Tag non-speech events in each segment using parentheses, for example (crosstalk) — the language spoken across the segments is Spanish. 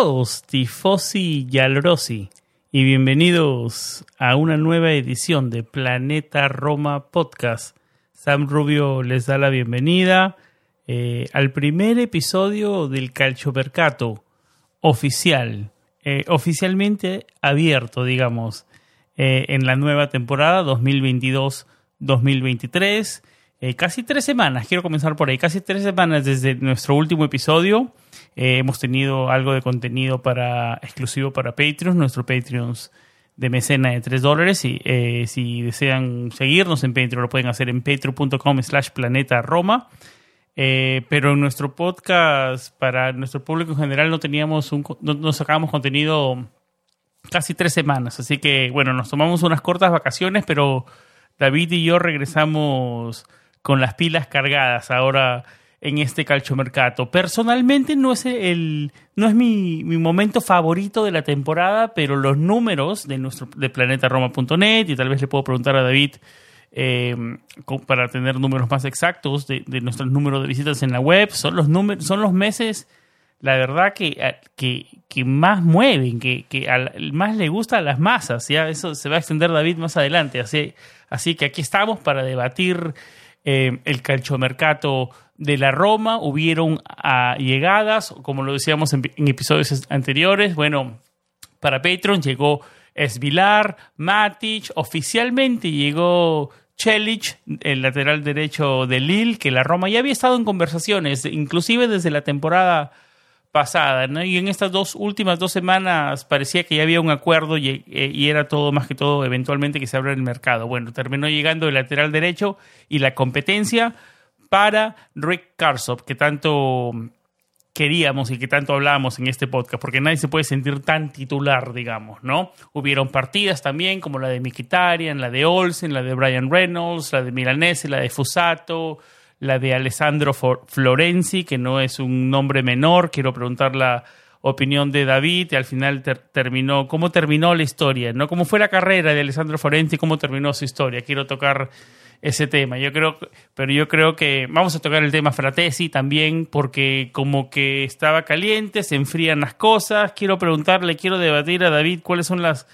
Todos, tifosi y alrosi, y bienvenidos a una nueva edición de Planeta Roma Podcast. Sam Rubio les da la bienvenida eh, al primer episodio del Calchomercato oficial, eh, oficialmente abierto, digamos, eh, en la nueva temporada 2022-2023. Casi tres semanas, quiero comenzar por ahí, casi tres semanas desde nuestro último episodio. Eh, hemos tenido algo de contenido para exclusivo para Patreons, nuestro Patreons de mecena de 3 dólares. Y eh, si desean seguirnos en Patreon, lo pueden hacer en patreon.com slash planeta Roma. Eh, pero en nuestro podcast, para nuestro público en general, no teníamos un, no, contenido casi tres semanas. Así que, bueno, nos tomamos unas cortas vacaciones, pero David y yo regresamos con las pilas cargadas. Ahora en este calchomercato. Personalmente no es el no es mi, momento favorito de la temporada, pero los números de nuestro de planetaroma.net y tal vez le puedo preguntar a David eh, para tener números más exactos de, de nuestros números de visitas en la web son los números son los meses la verdad que, que, que más mueven, que, que más le gusta a las masas. Ya eso se va a extender David más adelante. Así, así que aquí estamos para debatir eh, el calchomercato de la Roma, hubieron ah, llegadas, como lo decíamos en, episodios anteriores, bueno, para Patreon llegó Esvilar, Matic, oficialmente llegó Chelich, el lateral derecho de Lille, que la Roma ya había estado en conversaciones, inclusive desde la temporada pasada, ¿no? Y en estas dos últimas dos semanas parecía que ya había un acuerdo y, eh, y, era todo más que todo eventualmente que se abra el mercado. Bueno, terminó llegando el lateral derecho y la competencia para Rick Karsop, que tanto queríamos y que tanto hablábamos en este podcast, porque nadie se puede sentir tan titular, digamos, ¿no? Hubieron partidas también, como la de Mikitarian, la de Olsen, la de Brian Reynolds, la de Milanese, la de Fusato, la de Alessandro Florenzi, que no es un nombre menor, quiero preguntar la opinión de David y al final terminó, cómo terminó la historia, ¿no? ¿Cómo fue la carrera de Alessandro Florenzi, cómo terminó su historia? Quiero tocar ese tema. Yo creo, pero yo creo que vamos a tocar el tema Fratesi también porque como que estaba caliente, se enfrían las cosas. Quiero preguntarle, quiero debatir a David cuáles son las,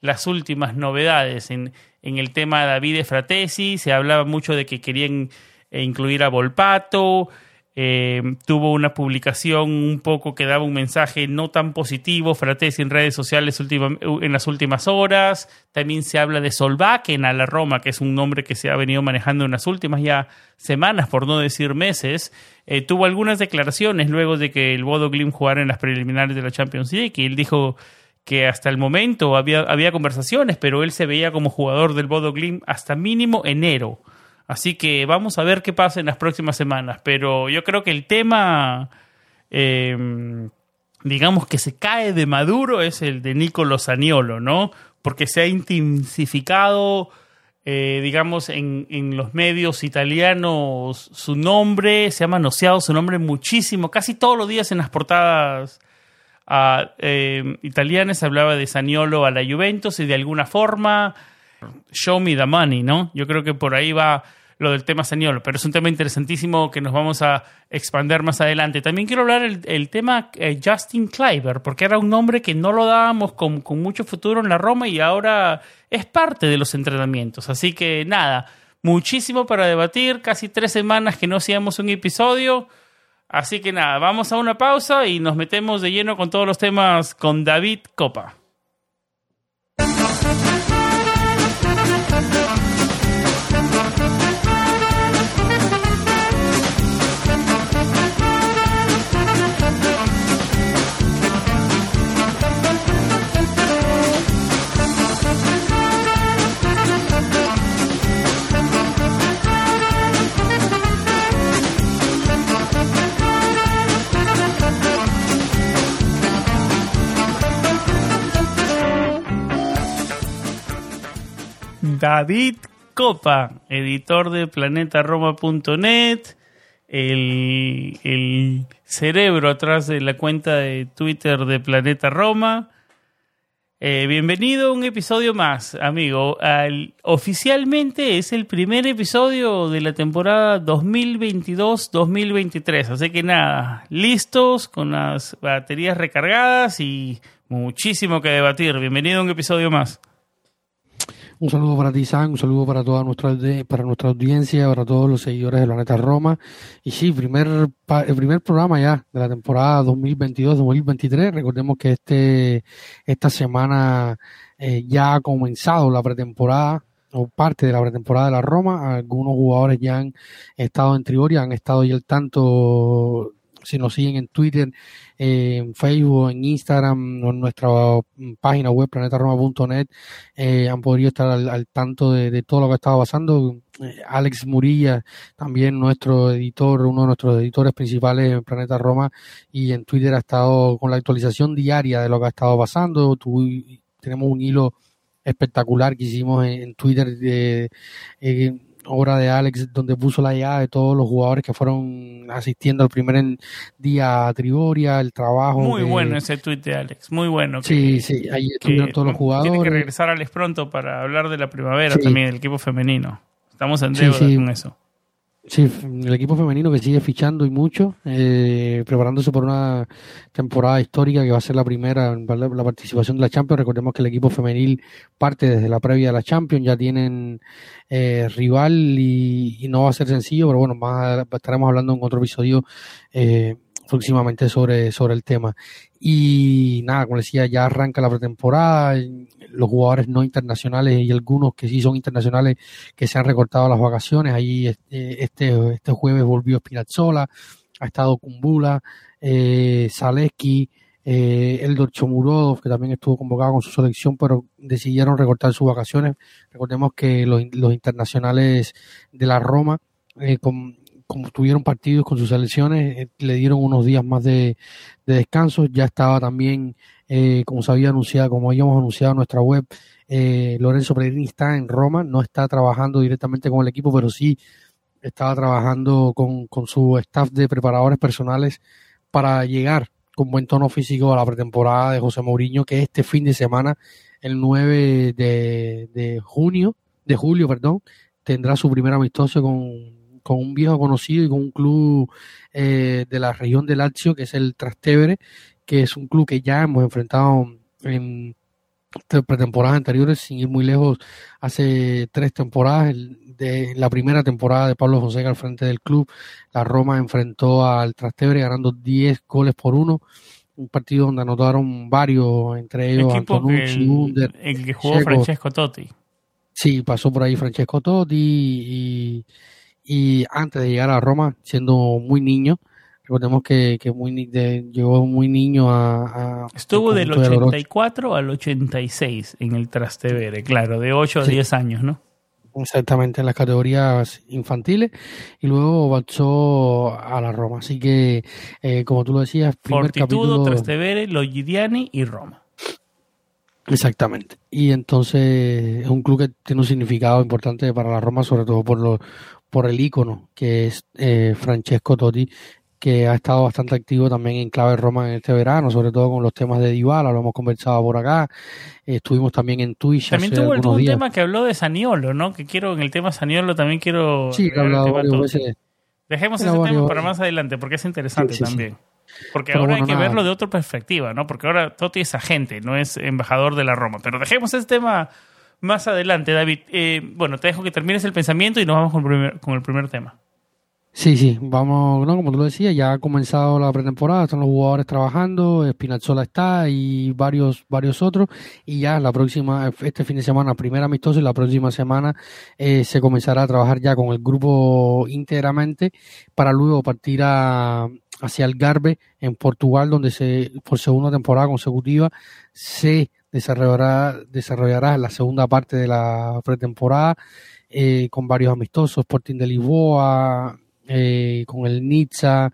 las últimas novedades en, en el tema de David de Fratesi. Se hablaba mucho de que querían eh, incluir a Volpato. Eh, tuvo una publicación un poco que daba un mensaje no tan positivo, Fratesi en redes sociales en las últimas horas. También se habla de Solbakken a la Roma, que es un nombre que se ha venido manejando en las últimas ya semanas, por no decir meses. Eh, tuvo algunas declaraciones luego de que el Bodo Glim jugara en las preliminares de la Champions League y él dijo que hasta el momento había, había conversaciones, pero él se veía como jugador del Bodo Glim hasta mínimo enero. Así que vamos a ver qué pasa en las próximas semanas. Pero yo creo que el tema, em, digamos que se cae de maduro, es el de Nicolo Saniolo, ¿no? Porque se ha intensificado, eh, digamos, en, los medios italianos su nombre, se ha manoseado su nombre muchísimo, casi todos los días en las portadas ah, em, italianas hablaba de Saniolo a la Juventus y de alguna forma, show me the money, ¿no? Yo creo que por ahí va lo del tema señor, pero es un tema interesantísimo que nos vamos a expander más adelante. También quiero hablar el, tema eh, Justin Kleiber, porque era un nombre que no lo dábamos con, con mucho futuro en la Roma y ahora es parte de los entrenamientos. Así que nada, muchísimo para debatir, casi tres semanas que no hacíamos un episodio. Así que nada, vamos a una pausa y nos metemos de lleno con todos los temas con David Copa. David Copa, editor de planetaroma.net, el, cerebro atrás de la cuenta de Twitter de Planeta Roma. Eh, bienvenido a un episodio más, amigo. Al, oficialmente es el primer episodio de la temporada 2022-2023. Así que nada, listos, con las baterías recargadas y muchísimo que debatir. Bienvenido a un episodio más. Un saludo para ti, San, un saludo para toda nuestra, para nuestra audiencia, para todos los seguidores de Planeta Roma. Y sí, primer, el primer programa ya de la temporada 2022-2023. Recordemos que este, esta semana eh, ya ha comenzado la pretemporada o parte de la pretemporada de la Roma. Algunos jugadores ya han estado en Trigoria, han estado ya al tanto si nos siguen en Twitter, en Facebook, en Instagram, en nuestra página web planetaroma.net, eh, han podido estar al, tanto de, todo lo que estaba pasando. Eh, Alex Murilla, también nuestro editor, uno de nuestros editores principales en Planeta Roma, y en Twitter ha estado con la actualización diaria de lo que ha estado pasando. tenemos un hilo espectacular que hicimos en, Twitter de... Obra de Alex donde puso la llegada de todos los jugadores que fueron asistiendo al primer día a Trigoria, el trabajo. Muy bueno ese tweet de Alex, muy bueno. sí, sí, ahí estuvieron todos los jugadores. Tiene que regresar Alex pronto para hablar de la primavera también, del equipo femenino. Estamos en deuda con eso. Sí, el equipo femenino que sigue fichando y mucho, eh, preparándose por una temporada histórica que va a ser la primera, la participación de la Champions. Recordemos que el equipo femenil parte desde la previa de la Champions, ya tienen eh, rival y, no va a ser sencillo, pero bueno, más estaremos hablando en otro episodio eh, próximamente sobre, sobre el tema. Y nada, como decía, ya arranca la pretemporada, los jugadores no internacionales y algunos que sí son internacionales que se han recortado las vacaciones. Ahí este, este, este jueves volvió Spinazzola, ha estado Kumbula, eh, Zaleski, eh, Eldor Chomurodov, que también estuvo convocado con su selección, pero decidieron recortar sus vacaciones. Recordemos que los, los internacionales de la Roma, eh, con, como tuvieron partidos con sus selecciones, eh, le dieron unos días más de, descanso. Ya estaba también, eh, como se había anunciado, como habíamos anunciado en nuestra web, eh, Lorenzo Pellegrini está en Roma, no está trabajando directamente con el equipo, pero sí estaba trabajando con, su staff de preparadores personales para llegar con buen tono físico a la pretemporada de José Mourinho, que este fin de semana, el 9 de, de junio, de julio, perdón, tendrá su primer amistoso con con un viejo conocido y con un club eh, de la región de Lazio, que es el Trastevere, que es un club que ya hemos enfrentado en pretemporadas anteriores, sin ir muy lejos, hace tres temporadas, de la primera temporada de Pablo Fonseca al frente del club, la Roma enfrentó al Trastevere ganando 10 goles por uno, un partido donde anotaron varios, entre ellos Antonucci, el, el que jugó Francesco Totti. Sí, pasó por ahí Francesco Totti y y antes de llegar a Roma, siendo muy niño, recordemos que, que muy, llegó muy niño a... Estuvo del 84 al 86 en el Trastevere, claro, de 8 a 10 años, ¿no? Exactamente, en las categorías infantiles y luego avanzó a la Roma. Así que, eh, como tú lo decías, primer Fortitudo, capítulo... Trastevere, Logidiani y Roma. Exactamente. Y entonces es un club que tiene un significado importante para la Roma, sobre todo por, los por el ícono que es eh, Francesco Totti, que ha estado bastante activo también en Clave Roma en este verano, sobre todo con los temas de Dybala, lo hemos conversado por acá, estuvimos también en Twitch También tuvo un tema que habló de Saniolo, ¿no? Que quiero, en el tema Saniolo también quiero... Sí, hablado varias veces. Dejemos ese tema para más adelante, porque es interesante también. Porque ahora hay que verlo de otra perspectiva, ¿no? Porque ahora Totti es agente, no es embajador de la Roma. Pero dejemos ese tema más adelante, David. Eh, bueno, te dejo que termines el pensamiento y nos vamos con el primer, con el primer tema. Sí, sí, vamos, como tú lo decías, ya ha comenzado la pretemporada, están los jugadores trabajando, Spinazzola está y varios, varios otros, y ya la próxima, este fin de semana, primera amistoso y la próxima semana eh, se comenzará a trabajar ya con el grupo íntegramente para luego partir a, hacia el Garbe en Portugal, donde se, por segunda temporada consecutiva se desarrollará, desarrollará la segunda parte de la pretemporada eh, con varios amistosos, Sporting de Lisboa, eh, con el Nizza,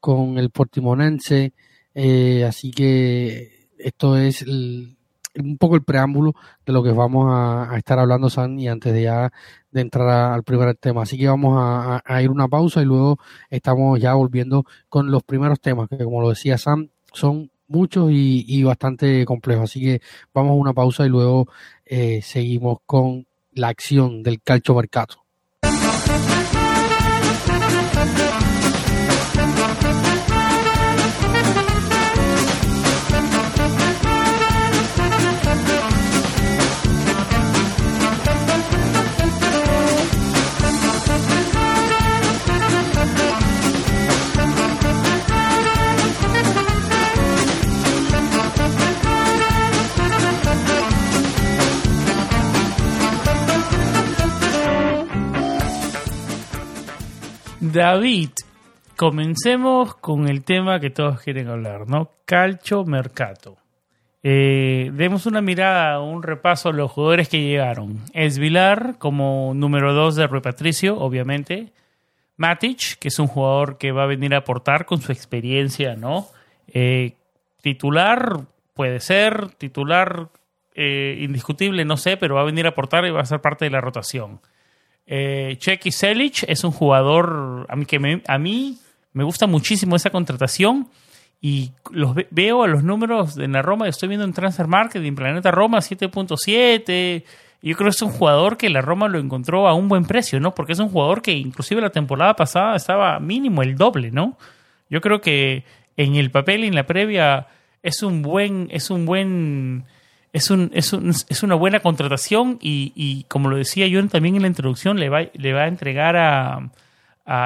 con el Portimonense, eh, así que esto es un poco el preámbulo de lo que vamos a, estar hablando, San, y antes de ya de entrar al primer tema. Así que vamos a, a, ir una pausa y luego estamos ya volviendo con los primeros temas, que como lo decía Sam, son muchos y, y bastante complejos. Así que vamos a una pausa y luego eh, seguimos con la acción del calcio mercato. David, comencemos con el tema que todos quieren hablar, ¿no? Calcio Mercato. Eh, demos una mirada, un repaso a los jugadores que llegaron. Esvilar como número 2 de Rui Patricio, obviamente. Matic, que es un jugador que va a venir a aportar con su experiencia, ¿no? Eh, titular, puede ser, titular eh, indiscutible, no sé, pero va a venir a aportar y va a ser parte de la rotación. Eh, Checky Selic es un jugador a mí que me, a mí me gusta muchísimo esa contratación y los veo a los números en la Roma, estoy viendo en Transfer Market, en Planeta Roma 7.7. Yo creo que es un jugador que la Roma lo encontró a un buen precio, ¿no? Porque es un jugador que inclusive la temporada pasada estaba mínimo el doble, ¿no? Yo creo que en el papel y en la previa es un buen, es un buen es, un, es, un, es una buena contratación y, y, como lo decía yo también en la introducción, le va, le va a entregar a,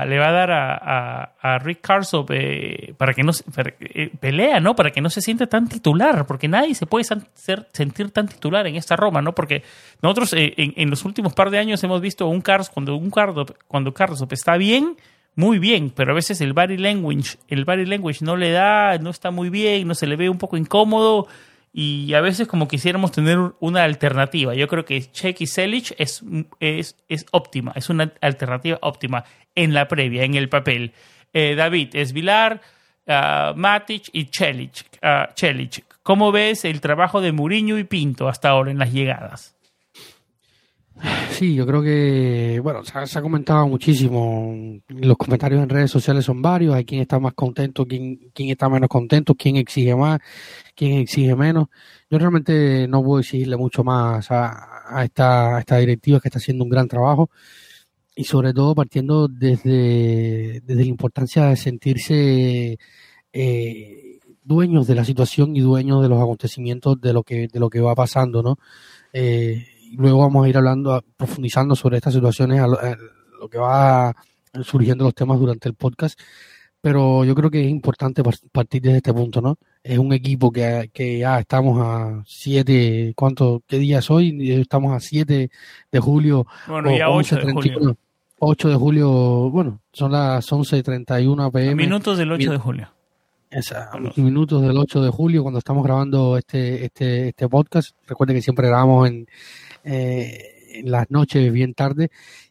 le va a dar a, a, Rick Carso eh, para que no eh, pelea, ¿no? Para que no se sienta tan titular, porque nadie se puede sentir tan titular en esta Roma, ¿no? Porque nosotros eh, en, en, los últimos par de años hemos visto un Carlos cuando un Carlos cuando Carlos está bien, muy bien, pero a veces el body language, el body language no le da, no está muy bien, no se le ve un poco incómodo y a veces como quisiéramos tener una alternativa. Yo creo que Check y Selic es, es, es óptima, es una alternativa óptima en la previa, en el papel. Eh, David es Vilar, uh, Matic y Chelic, uh, ¿Cómo ves el trabajo de Muriño y Pinto hasta ahora en las llegadas? Sí, yo creo que, bueno, se ha, comentado muchísimo. Los comentarios en redes sociales son varios. Hay quien está más contento, quien, quien está menos contento, quien exige más, quien exige menos. Yo realmente no puedo exigirle mucho más a, esta, a esta directiva que está haciendo un gran trabajo y sobre todo partiendo desde, desde la importancia de sentirse eh, dueños de la situación y dueños de los acontecimientos de lo que, de lo que va pasando, ¿no? Eh, luego vamos a ir hablando, profundizando sobre estas situaciones, a lo, que va surgiendo los temas durante el podcast. Pero yo creo que es importante partir desde este punto, ¿no? Es un equipo que, que ya estamos a 7, ¿cuánto? ¿Qué día es hoy? Estamos a 7 de julio. Bueno, ya 8 de julio. 8 de julio, bueno, son las 11.31 pm. Minutos del 8 de julio. Esa, minutos del 8 de julio cuando estamos grabando este, este, este podcast. Recuerden que siempre grabamos en, eh, en las noches bien tarde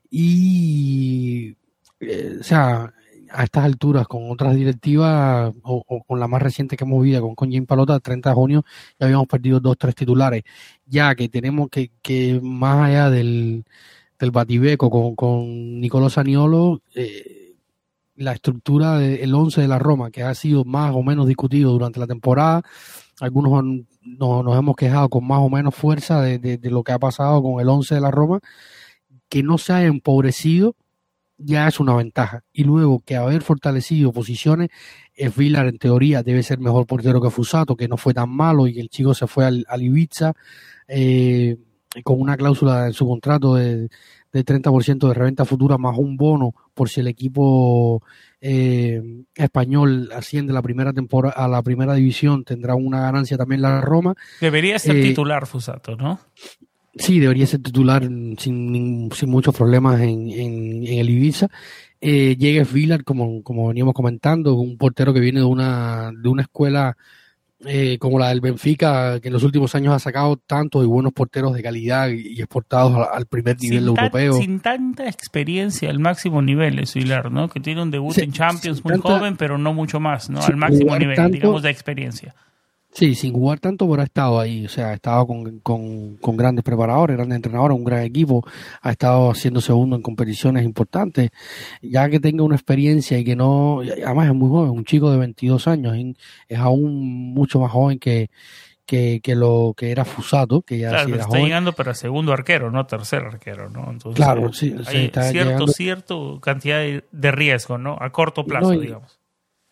y eh, o sea a estas alturas con otras directivas o, con la más reciente que hemos vivido con, con Jim Palota 30 de junio ya habíamos perdido dos tres titulares. Ya que tenemos que, que más allá del, del batibeco con, con Nicolás Aniolo eh, la estructura del 11 de la Roma que ha sido más o menos discutido durante la temporada algunos nos hemos quejado con más o menos fuerza de, lo que ha pasado con el 11 de la Roma, que no se haya empobrecido ya es una ventaja. Y luego que haber fortalecido posiciones, es Villar en teoría debe ser mejor portero que Fusato, que no fue tan malo y el chico se fue al, Ibiza eh, con una cláusula en su contrato de, de 30% de reventa futura más un bono por si el equipo eh, español asciende la primera temporada a la primera división, tendrá una ganancia también la Roma. Debería ser titular Fusato, ¿no? Sí, debería ser titular sin, sin muchos problemas en, en, el Ibiza. Eh, llega Villar, como, como veníamos comentando, un portero que viene de una, de una escuela eh, como la del Benfica, que en los últimos años ha sacado tantos y buenos porteros de calidad y exportados al, primer nivel europeo. sin tanta experiencia al máximo nivel es Villar, ¿no? Que tiene un debut en Champions muy joven, pero no mucho más, ¿no? Al máximo nivel, digamos, de experiencia. Sí, sin jugar tanto, pero ha estado ahí. O sea, ha estado con, con, con, grandes preparadores, grandes entrenadores, un gran equipo. Ha estado haciendo segundo en competiciones importantes. Ya que tenga una experiencia y que no. Además, es muy joven, un chico de 22 años. Es aún mucho más joven que, que, que lo que era Fusato, que ya claro, está llegando para segundo arquero, no tercer arquero, ¿no? Entonces, claro, sí, hay cierto, cierto cantidad de riesgo, ¿no? A corto plazo, digamos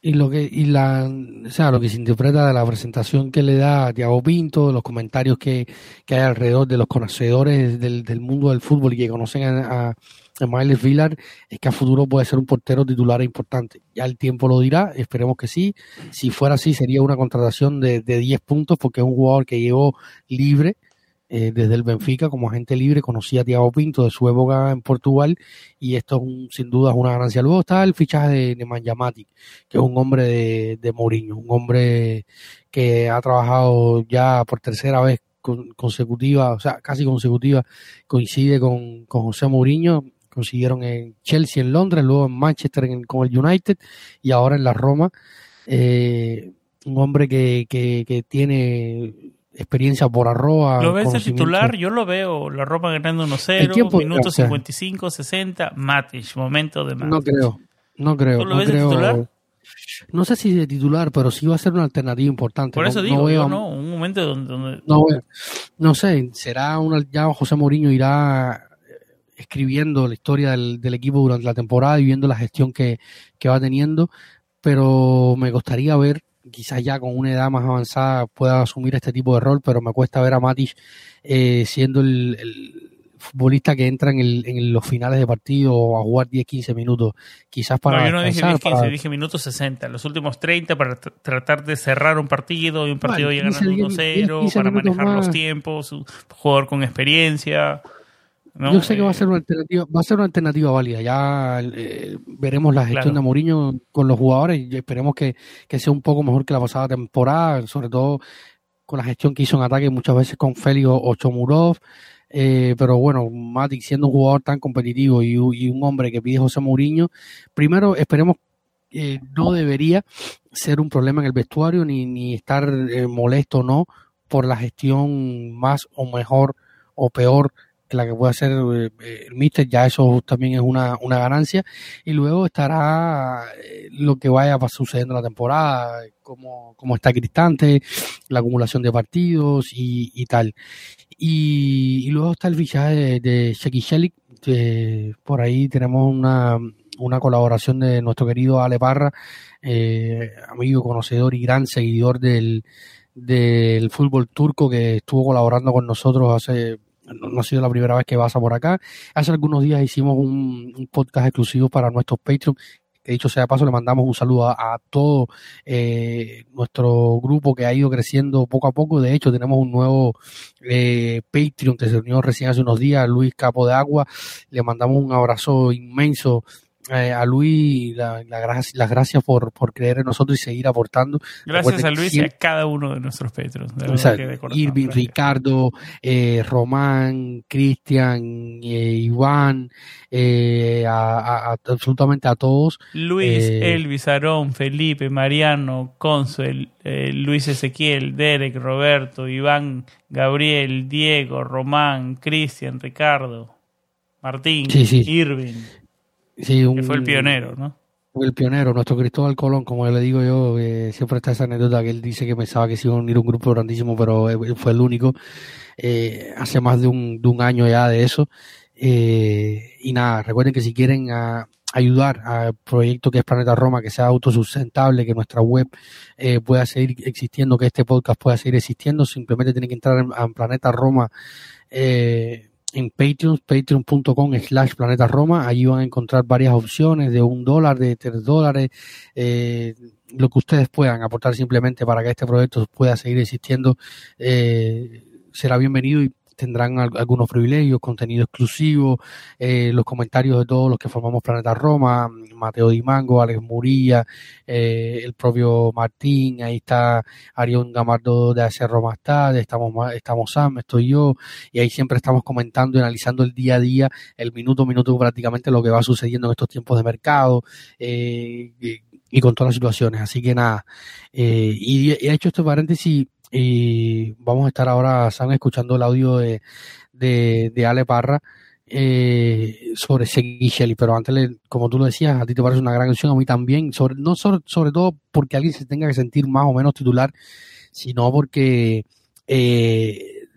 y lo que y la o sea lo que se interpreta de la presentación que le da a Tiago Pinto los comentarios que, que, hay alrededor de los conocedores del, del, mundo del fútbol y que conocen a, a, Miles Villar es que a futuro puede ser un portero titular importante. Ya el tiempo lo dirá esperemos que sí. Si fuera así sería una contratación de, de 10 puntos porque es un jugador que llegó libre eh, desde el Benfica como agente libre, conocía a Thiago Pinto de su época en Portugal y esto es sin duda es una ganancia. Luego está el fichaje de, de Manjamatic, que es un hombre de, de Mourinho, un hombre que ha trabajado ya por tercera vez consecutiva, o sea, casi consecutiva, coincide con, con José Mourinho, consiguieron en Chelsea en Londres, luego en Manchester con el United y ahora en la Roma. Eh, un hombre que, que, que tiene experiencia por arroba. ¿Lo ves el titular? Yo lo veo, la ropa ganando 1-0, minutos 55, 60, Matic, momento de Matic. No creo, no creo. ¿Tú lo ves de titular? No sé si de titular, pero sí va a ser una alternativa importante. Por eso digo, no, un momento donde... No, no sé, será una, ya José Mourinho irá escribiendo la historia del, del, equipo durante la temporada y viendo la gestión que, que va teniendo, pero me gustaría ver quizás ya con una edad más avanzada pueda asumir este tipo de rol, pero me cuesta ver a Matic eh, siendo el, futbolista que entra en, el, en, los finales de partido a jugar 10-15 minutos. Quizás para. No, yo no dije 10-15, dije minutos 60. Los últimos 30 para tratar de cerrar un partido y un partido bueno, llegar 1-0, para manejar los tiempos, un jugador con experiencia. Yo sé que va a ser una alternativa, va a ser una alternativa válida. Ya eh, veremos la gestión de Mourinho con los jugadores y esperemos que, sea un poco mejor que la pasada temporada, sobre todo con la gestión que hizo en ataque muchas veces con Félix o Chomurov. Eh, pero bueno, Matic siendo un jugador tan competitivo y, un hombre que pide José Mourinho, primero esperemos que no debería ser un problema en el vestuario ni, ni estar eh, molesto o no por la gestión más o mejor o peor la que puede hacer eh, el Mister, ya eso también es una, una ganancia. Y luego estará eh, lo que vaya sucediendo en la temporada, como, como está Cristante, la acumulación de partidos y, y tal. Y, luego está el fichaje de, de Sheki por ahí tenemos una, una colaboración de nuestro querido Ale Parra, eh, amigo, conocedor y gran seguidor del, del fútbol turco que estuvo colaborando con nosotros hace no, ha sido la primera vez que pasa por acá. Hace algunos días hicimos un, podcast exclusivo para nuestros Patreon. Que dicho sea paso, le mandamos un saludo a, todo eh, nuestro grupo que ha ido creciendo poco a poco. De hecho, tenemos un nuevo eh, Patreon que se unió recién hace unos días, Luis Capo de Agua. Le mandamos un abrazo inmenso eh, a Luis la, las gracias por, por creer en nosotros y seguir aportando. Gracias a Luis y a cada uno de nuestros Petros. Irving, Ricardo, eh, Román, Cristian, eh, Iván, eh, a, absolutamente a todos. Luis, Elvis, Aarón, Felipe, Mariano, Consuel, Luis Ezequiel, Derek, Roberto, Iván, Gabriel, Diego, Román, Cristian, Ricardo. Martín, Irving. Sí, que fue el pionero, ¿no? El pionero, nuestro Cristóbal Colón, como le digo yo, eh, siempre está esa anécdota que él dice que pensaba que se iba a unir un grupo grandísimo, pero él fue el único. Eh, hace más de un, de un año ya de eso. Eh, y nada, recuerden que si quieren a, ah, ayudar al proyecto que es Planeta Roma, que sea autosustentable, que nuestra web eh, pueda seguir existiendo, que este podcast pueda seguir existiendo, simplemente tienen que entrar en, Planeta Roma. Eh, en Patreon, patreon.com slash planeta Roma. Allí van a encontrar varias opciones de un dólar, de tres dólares, eh, lo que ustedes puedan aportar simplemente para que este proyecto pueda seguir existiendo. Eh, será bienvenido y tendrán algunos privilegios, contenido exclusivo, eh, los comentarios de todos los que formamos Planeta Roma, Mateo Dimango, Alex Murilla, eh, el propio Martín, ahí está Arión Gamardo de hacer Roma está, estamos, estamos Sam, estoy yo, y ahí siempre estamos comentando y analizando el día a día, el minuto a minuto prácticamente lo que va sucediendo en estos tiempos de mercado, eh, y, con todas las situaciones. Así que nada, y he hecho este paréntesis y vamos a estar ahora, Sam, escuchando el audio de, de, Ale Parra eh, sobre Segui Shelley, pero antes, como tú lo decías, a ti te parece una gran canción, a mí también, sobre, no sobre, sobre todo porque alguien se tenga que sentir más o menos titular, sino porque eh,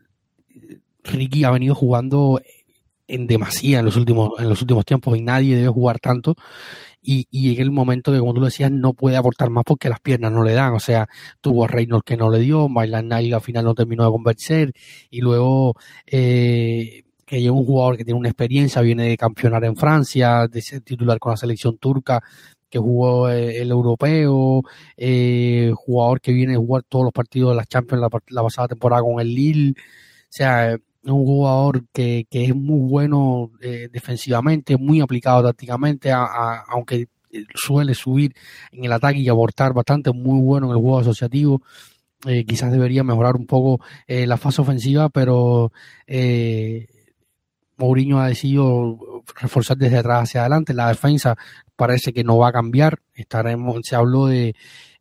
Ricky ha venido jugando en demasía en los últimos en los últimos tiempos y nadie debe jugar tanto y, y en el momento que, como tú decías, no puede aportar más porque las piernas no le dan. O sea, tuvo a Reynolds que no le dio, Bailan Nile al final no terminó de convencer, y luego eh, que hay un jugador que tiene una experiencia, viene de campeonar en Francia, de ser titular con la selección turca, que jugó eh, el europeo, eh, jugador que viene a jugar todos los partidos de la Champions la pasada temporada con el Lille. O sea, un jugador que, que es muy bueno eh, defensivamente, muy aplicado tácticamente, aunque suele subir en el ataque y abortar bastante, muy bueno en el juego asociativo. Eh, quizás debería mejorar un poco eh, la fase ofensiva, pero Mourinho ha decidido reforzar desde atrás hacia adelante. La defensa parece que no va a cambiar. Estaremos, se habló de,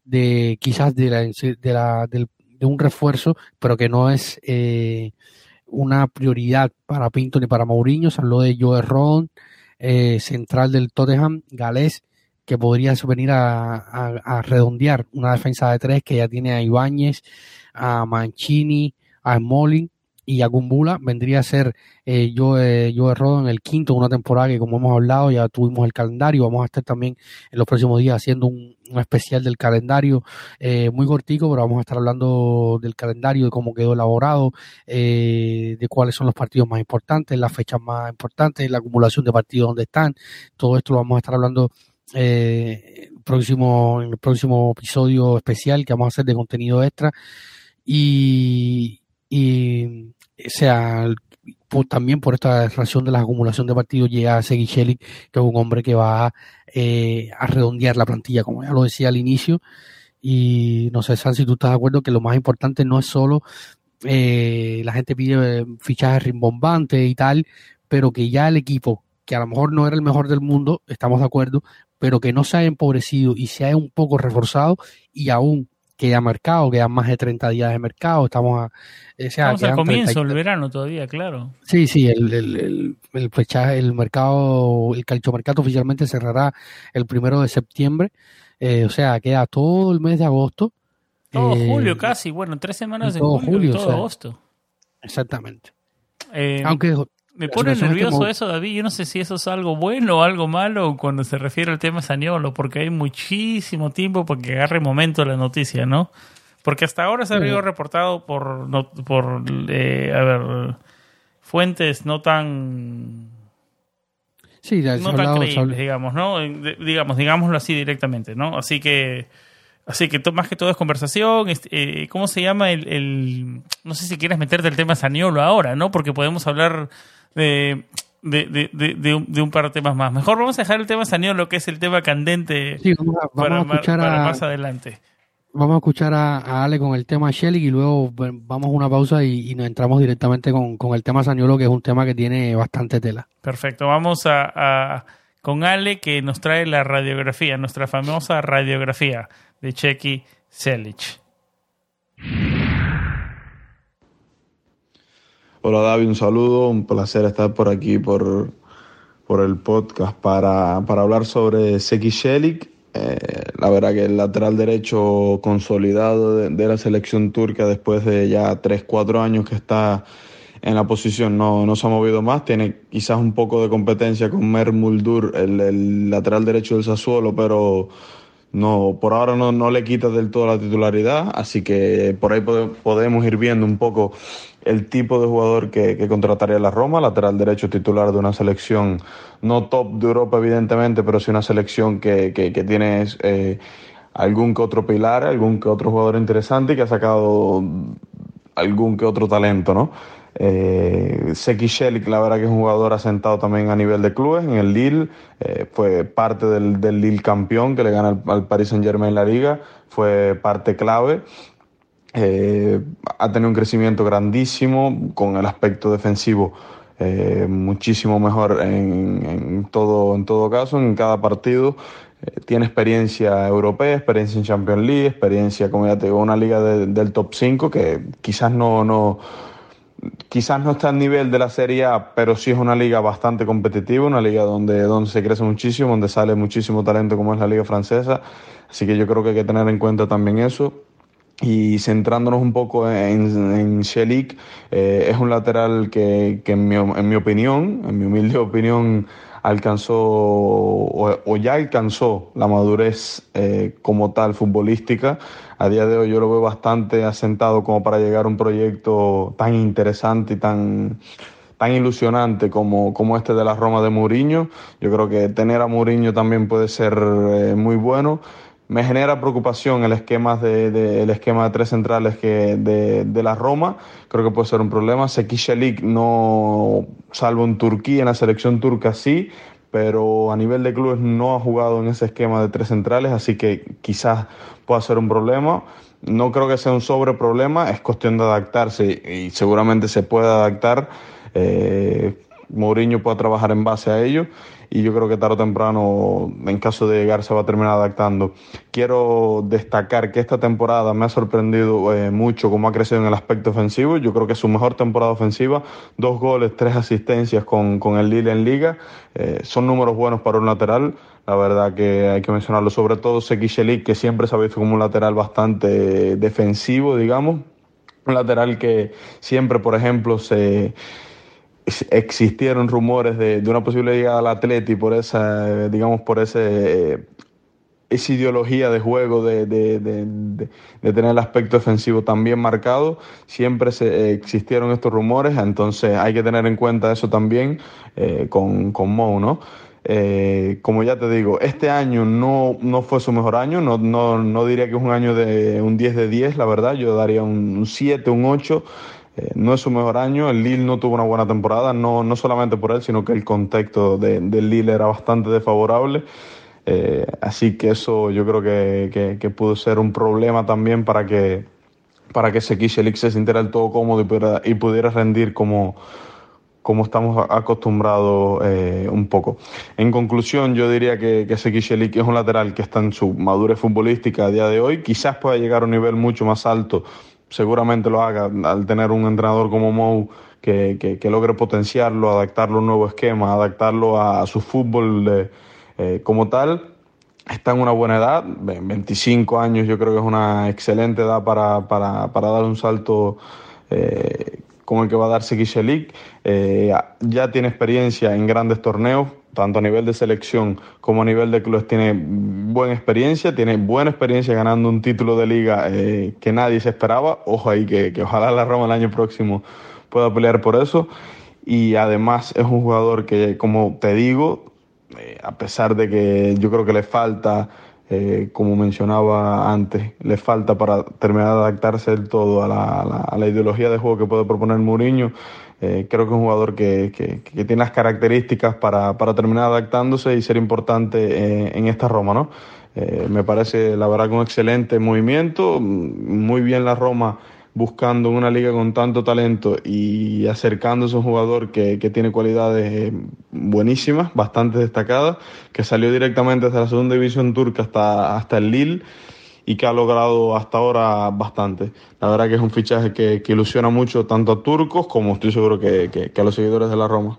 de quizás de, la, de, la, de un refuerzo, pero que no es eh, una prioridad para Pinto ni para Mourinho. Se habló de Joe Ron, eh, central del Tottenham, galés, que podría venir a, a, redondear una defensa de tres que ya tiene a Ibáñez, a Mancini, a Smolin y a Gumbula vendría a ser eh, yo, eh, yo en el quinto de una temporada que como hemos hablado ya tuvimos el calendario, vamos a estar también en los próximos días haciendo un, especial del calendario eh, muy cortico, pero vamos a estar hablando del calendario, de cómo quedó elaborado, eh, de cuáles son los partidos más importantes, las fechas más importantes, la acumulación de partidos donde están, todo esto lo vamos a estar hablando eh, próximo, en el próximo episodio especial que vamos a hacer de contenido extra. Y sea, también por esta relación de la acumulación de partidos llega a seguir que es un hombre que va eh, a redondear la plantilla, como ya lo decía al inicio. Y no sé, San, si tú estás de acuerdo que lo más importante no es solo eh, la gente pide fichajes rimbombantes y tal, pero que ya el equipo, que a lo mejor no era el mejor del mundo, estamos de acuerdo, pero que no se haya empobrecido y se haya un poco reforzado y aún queda mercado, quedan más de 30 días de mercado, estamos a... Eh, sea, estamos al comienzo, el verano todavía, claro. Sí, sí, el, el, el, el, el mercado, el calchomercado oficialmente cerrará el primero de septiembre, eh, o sea, queda todo el mes de agosto. Todo eh, julio casi, bueno, tres semanas de julio, todo agosto. Exactamente. Aunque me pone nervioso eso, David. Yo no sé si eso es algo bueno o algo malo cuando se refiere al tema Saniolo, porque hay muchísimo tiempo para que agarre momento la noticia, ¿no? Porque hasta ahora se ha habido reportado por, por eh, a ver, fuentes no tan... Sí, no tan creíbles, digamos, ¿no? Digamos, digámoslo así directamente, ¿no? Así que Así que más que todo es conversación. Eh, ¿Cómo se llama el, No sé si quieres meterte el tema Saniolo ahora, ¿no? Porque podemos hablar de, de, de, de, un, de, un, par de temas más. Mejor vamos a dejar el tema Saniolo, que es el tema candente para, más adelante. Vamos a escuchar a, Ale con el tema Shelly y luego vamos a una pausa y, nos entramos directamente con, con, el tema Saniolo, que es un tema que tiene bastante tela. Perfecto, vamos a, con Ale que nos trae la radiografía, nuestra famosa radiografía de Checky Selic. Hola David, un saludo, un placer estar por aquí por, por el podcast para, para hablar sobre Seki Shelik. Eh, la verdad que el lateral derecho consolidado de, la selección turca después de ya 3-4 años que está en la posición no, no se ha movido más. Tiene quizás un poco de competencia con Mer Muldur, el, lateral derecho del Sassuolo, pero no, por ahora no, no le quita del todo la titularidad, así que por ahí podemos ir viendo un poco el tipo de jugador que, que, contrataría la Roma, lateral derecho titular de una selección no top de Europa evidentemente, pero sí una selección que, que, que tiene eh, algún que otro pilar, algún que otro jugador interesante y que ha sacado algún que otro talento, ¿no? Eh, Seki Shelik, la verdad que es un jugador asentado también a nivel de clubes, en el Lille, eh, fue parte del, del, Lille campeón que le gana al, Paris Saint Germain en la liga, fue parte clave. Eh, ha tenido un crecimiento grandísimo con el aspecto defensivo eh, muchísimo mejor en, todo, en todo caso, en cada partido. Tiene experiencia europea, experiencia en Champions League, experiencia, como ya te digo, una liga de, del top 5 que quizás no, no, quizás no está al nivel de la Serie A, pero sí es una liga bastante competitiva, una liga donde, donde se crece muchísimo, donde sale muchísimo talento como es la liga francesa. Así que yo creo que hay que tener en cuenta también eso. Y centrándonos un poco en, en Shelik, eh, es un lateral que, que en, mi, en, mi, opinión, en mi humilde opinión, alcanzó o, ya alcanzó la madurez eh, como tal futbolística. A día de hoy yo lo veo bastante asentado como para llegar a un proyecto tan interesante y tan, tan ilusionante como, como este de la Roma de Mourinho. Yo creo que tener a Mourinho también puede ser eh, muy bueno me genera preocupación el esquema de, el esquema de tres centrales que de, de, la Roma. Creo que puede ser un problema. Sekishelik no, salvo en Turquía, en la selección turca sí, pero a nivel de clubes no ha jugado en ese esquema de tres centrales, así que quizás pueda ser un problema. No creo que sea un sobre problema, es cuestión de adaptarse y seguramente se puede adaptar. Eh, Mourinho pueda trabajar en base a ello y yo creo que tarde o temprano, en caso de llegar, se va a terminar adaptando. Quiero destacar que esta temporada me ha sorprendido eh, mucho cómo ha crecido en el aspecto ofensivo. Yo creo que es su mejor temporada ofensiva. Dos goles, tres asistencias con, con el Lille en liga. Eh, son números buenos para un lateral. La verdad que hay que mencionarlo. Sobre todo Sekishelik, que siempre se ha visto como un lateral bastante defensivo, digamos. Un lateral que siempre, por ejemplo, se existieron rumores de, de, una posible llegada al Atleti por esa, digamos, por ese, esa ideología de juego de, de, de, tener el aspecto defensivo también marcado. Siempre se, existieron estos rumores, entonces hay que tener en cuenta eso también eh, con, con Mou, ¿no? Eh, como ya te digo, este año no, no fue su mejor año, no, no, no diría que es un año de un 10 de 10, la verdad, yo daría un, un 7, un 8. Eh, no es su mejor año, el Lille no tuvo una buena temporada, no, no solamente por él, sino que el contexto de, del Lille era bastante desfavorable. Eh, así que eso yo creo que, que, que, pudo ser un problema también para que, para que Sekishelik se sintiera del todo cómodo y pudiera, y pudiera rendir como, como estamos acostumbrados eh, un poco. En conclusión, yo diría que, que Sekishelik es un lateral que está en su madurez futbolística a día de hoy, quizás pueda llegar a un nivel mucho más alto seguramente lo haga al tener un entrenador como Mou que, que, logre potenciarlo, adaptarlo a un nuevo esquema, adaptarlo a, su fútbol de, eh, como tal. Está en una buena edad, 25 años yo creo que es una excelente edad para, para, para dar un salto eh, como el que va a dar Sekishelik. Eh, ya tiene experiencia en grandes torneos, tanto a nivel de selección como a nivel de clubes, tiene buena experiencia, tiene buena experiencia ganando un título de liga eh, que nadie se esperaba. Ojo ahí, que, que, ojalá la Roma el año próximo pueda pelear por eso. Y además es un jugador que, como te digo, eh, a pesar de que yo creo que le falta, eh, como mencionaba antes, le falta para terminar de adaptarse del todo a la, a la, a la ideología de juego que puede proponer Mourinho eh, creo que es un jugador que, que, tiene las características para, para, terminar adaptándose y ser importante eh, en esta Roma, ¿no? Eh, me parece, la verdad, que un excelente movimiento, muy bien la Roma buscando una liga con tanto talento y acercándose a un jugador que, que tiene cualidades buenísimas, bastante destacadas, que salió directamente desde la segunda división turca hasta, hasta el Lille y que ha logrado hasta ahora bastante. La verdad que es un fichaje que, ilusiona mucho tanto a turcos como estoy seguro que, que a los seguidores de la Roma.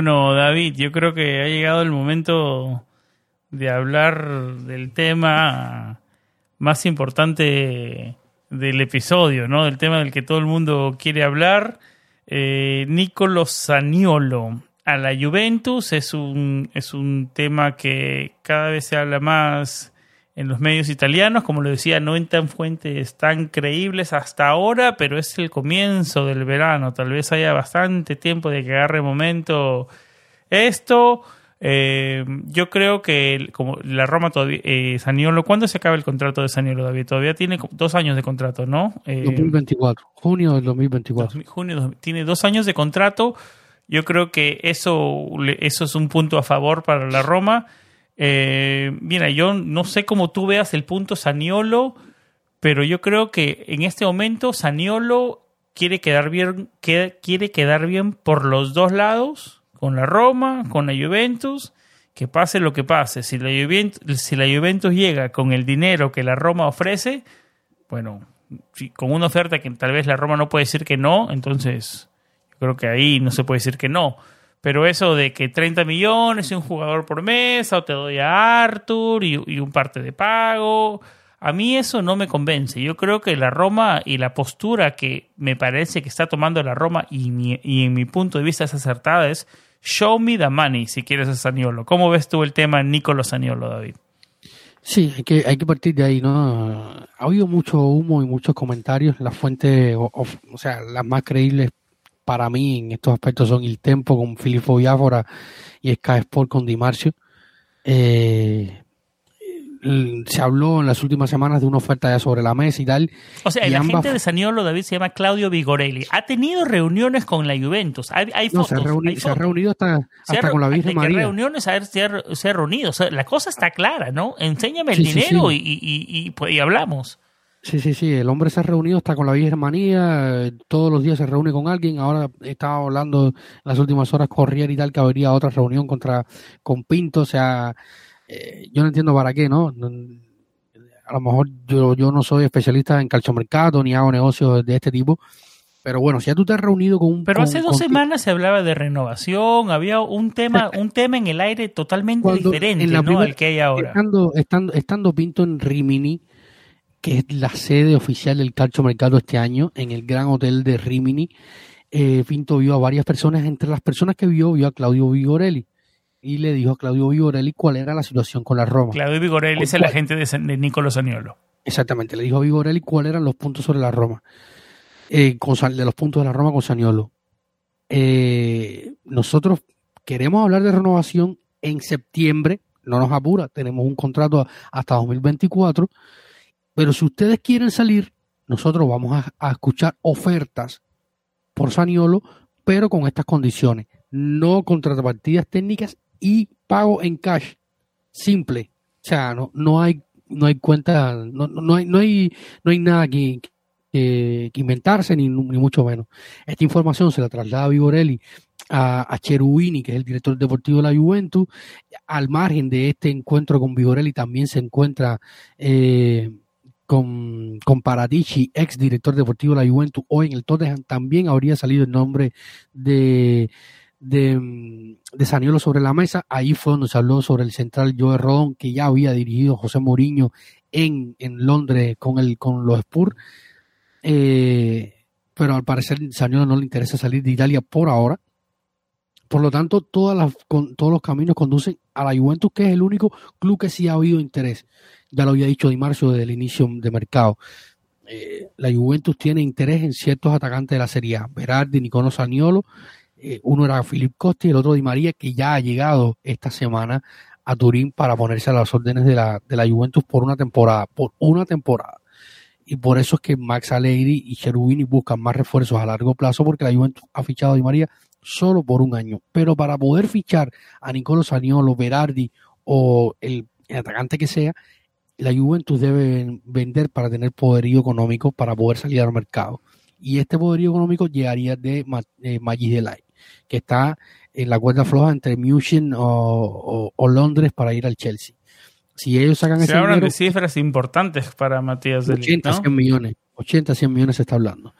Bueno, David, yo creo que ha llegado el momento de hablar del tema más importante del episodio, ¿no? Del tema del que todo el mundo quiere hablar. Eh, Nicolo Saniolo a la Juventus es un, es un tema que cada vez se habla más en los medios italianos, como lo decía, no en fuentes tan creíbles hasta ahora, pero es el comienzo del verano, tal vez haya bastante tiempo de que agarre momento esto. Eh, yo creo que como la Roma todavía, eh, Saniolo, ¿cuándo se acaba el contrato de Saniolo, David? Todavía tiene dos años de contrato, ¿no? 2024, eh, junio del 2024. junio, tiene dos años de contrato. Yo creo que eso, eso es un punto a favor para la Roma. Eh, mira, yo no sé cómo tú veas el punto Saniolo, pero yo creo que en este momento Saniolo quiere quedar bien, quiere quedar bien por los dos lados, con la Roma, con la Juventus, que pase lo que pase. Si la Juventus, si la Juventus llega con el dinero que la Roma ofrece, bueno, con una oferta que tal vez la Roma no puede decir que no, entonces yo creo que ahí no se puede decir que no. Pero eso de que 30 millones y un jugador por mes, o te doy a Arthur y, un parte de pago, a mí eso no me convence. Yo creo que la Roma y la postura que me parece que está tomando la Roma y, y en mi punto de vista es acertada es show me the money si quieres a Saniolo. ¿Cómo ves tú el tema Nicolo Saniolo, David? Sí, hay que, hay que partir de ahí, ¿no? Ha habido mucho humo y muchos comentarios. Las fuentes, o, o sea, las más creíbles para mí en estos aspectos son el Tempo con Filippo Biafora y Sky Sport con Di Marcio. Eh, se habló en las últimas semanas de una oferta ya sobre la mesa y tal. O sea, el agente de Saniolo, David, se llama Claudio Vigorelli. Ha tenido reuniones con la Juventus. Hay, fotos, se, ha reunido, hasta, con la Virgen María. reuniones a ver si se ha reunido. la cosa está clara, ¿no? Enséñame el dinero Y, pues, y hablamos. Sí, sí, sí, el hombre se ha reunido, está con la vieja hermanía, todos los días se reúne con alguien, ahora estaba hablando en las últimas horas corrier y tal, que habría otra reunión contra con Pinto, o sea, eh, yo no entiendo para qué, ¿no? A lo mejor yo, yo no soy especialista en calchomercado ni hago negocios de este tipo, pero bueno, si ya tú te has reunido con un... Pero hace dos semanas se hablaba de renovación, había un tema (laughs) un tema en el aire totalmente diferente, ¿no? Al que hay ahora. Estando, estando, estando Pinto en Rimini, que es la sede oficial del Calcio Mercado este año, en el Gran Hotel de Rimini. Eh, Pinto vio a varias personas, entre las personas que vio, vio a Claudio Vigorelli y le dijo a Claudio Vigorelli cuál era la situación con la Roma. Claudio Vigorelli es el agente de, de Saniolo. Exactamente, le dijo a Vigorelli cuáles eran los puntos sobre la Roma, eh, de los puntos de la Roma con Saniolo. Eh, nosotros queremos hablar de renovación en septiembre, no nos apura, tenemos un contrato hasta 2024 pero si ustedes quieren salir, nosotros vamos a, escuchar ofertas por Saniolo, pero con estas condiciones. No contrapartidas técnicas y pago en cash. Simple. O sea, no, no hay no hay cuenta, no, no, hay, no, hay, no hay nada que, que, inventarse, ni, ni, mucho menos. Esta información se la traslada a Vigorelli a, a, Cherubini, que es el director deportivo de la Juventus. Al margen de este encuentro con Vigorelli también se encuentra eh, con, con Paratici, ex director deportivo de la Juventus, hoy en el Tottenham también habría salido el nombre de, de, de Saniolo sobre la mesa. Ahí fue donde se habló sobre el central Joe Rodón, que ya había dirigido José Mourinho en, en Londres con, el, con los Spurs. Eh, pero al parecer Saniolo no le interesa salir de Italia por ahora. Por lo tanto, todas las, con, todos los caminos conducen a la Juventus, que es el único club que sí ha habido interés ya lo había dicho Di Marcio desde el inicio de mercado. Eh, la Juventus tiene interés en ciertos atacantes de la Serie A, Berardi, Nicono Saniolo, eh, uno era Filip Costi y el otro Di María, que ya ha llegado esta semana a Turín para ponerse a las órdenes de la, de la Juventus por una temporada, por una temporada. Y por eso es que Max Allegri y Cherubini buscan más refuerzos a largo plazo, porque la Juventus ha fichado a Di María solo por un año. Pero para poder fichar a Nicolo Saniolo, Berardi o el atacante que sea, la Juventus debe vender para tener poderío económico para poder salir al mercado. Y este poderío económico llegaría de eh, Magis Delay, que está en la cuerda floja entre München o, Londres para ir al Chelsea. Si ellos sacan se hablan de cifras importantes para Matías Delay, 80, 100 millones. 80, 100 millones se está hablando.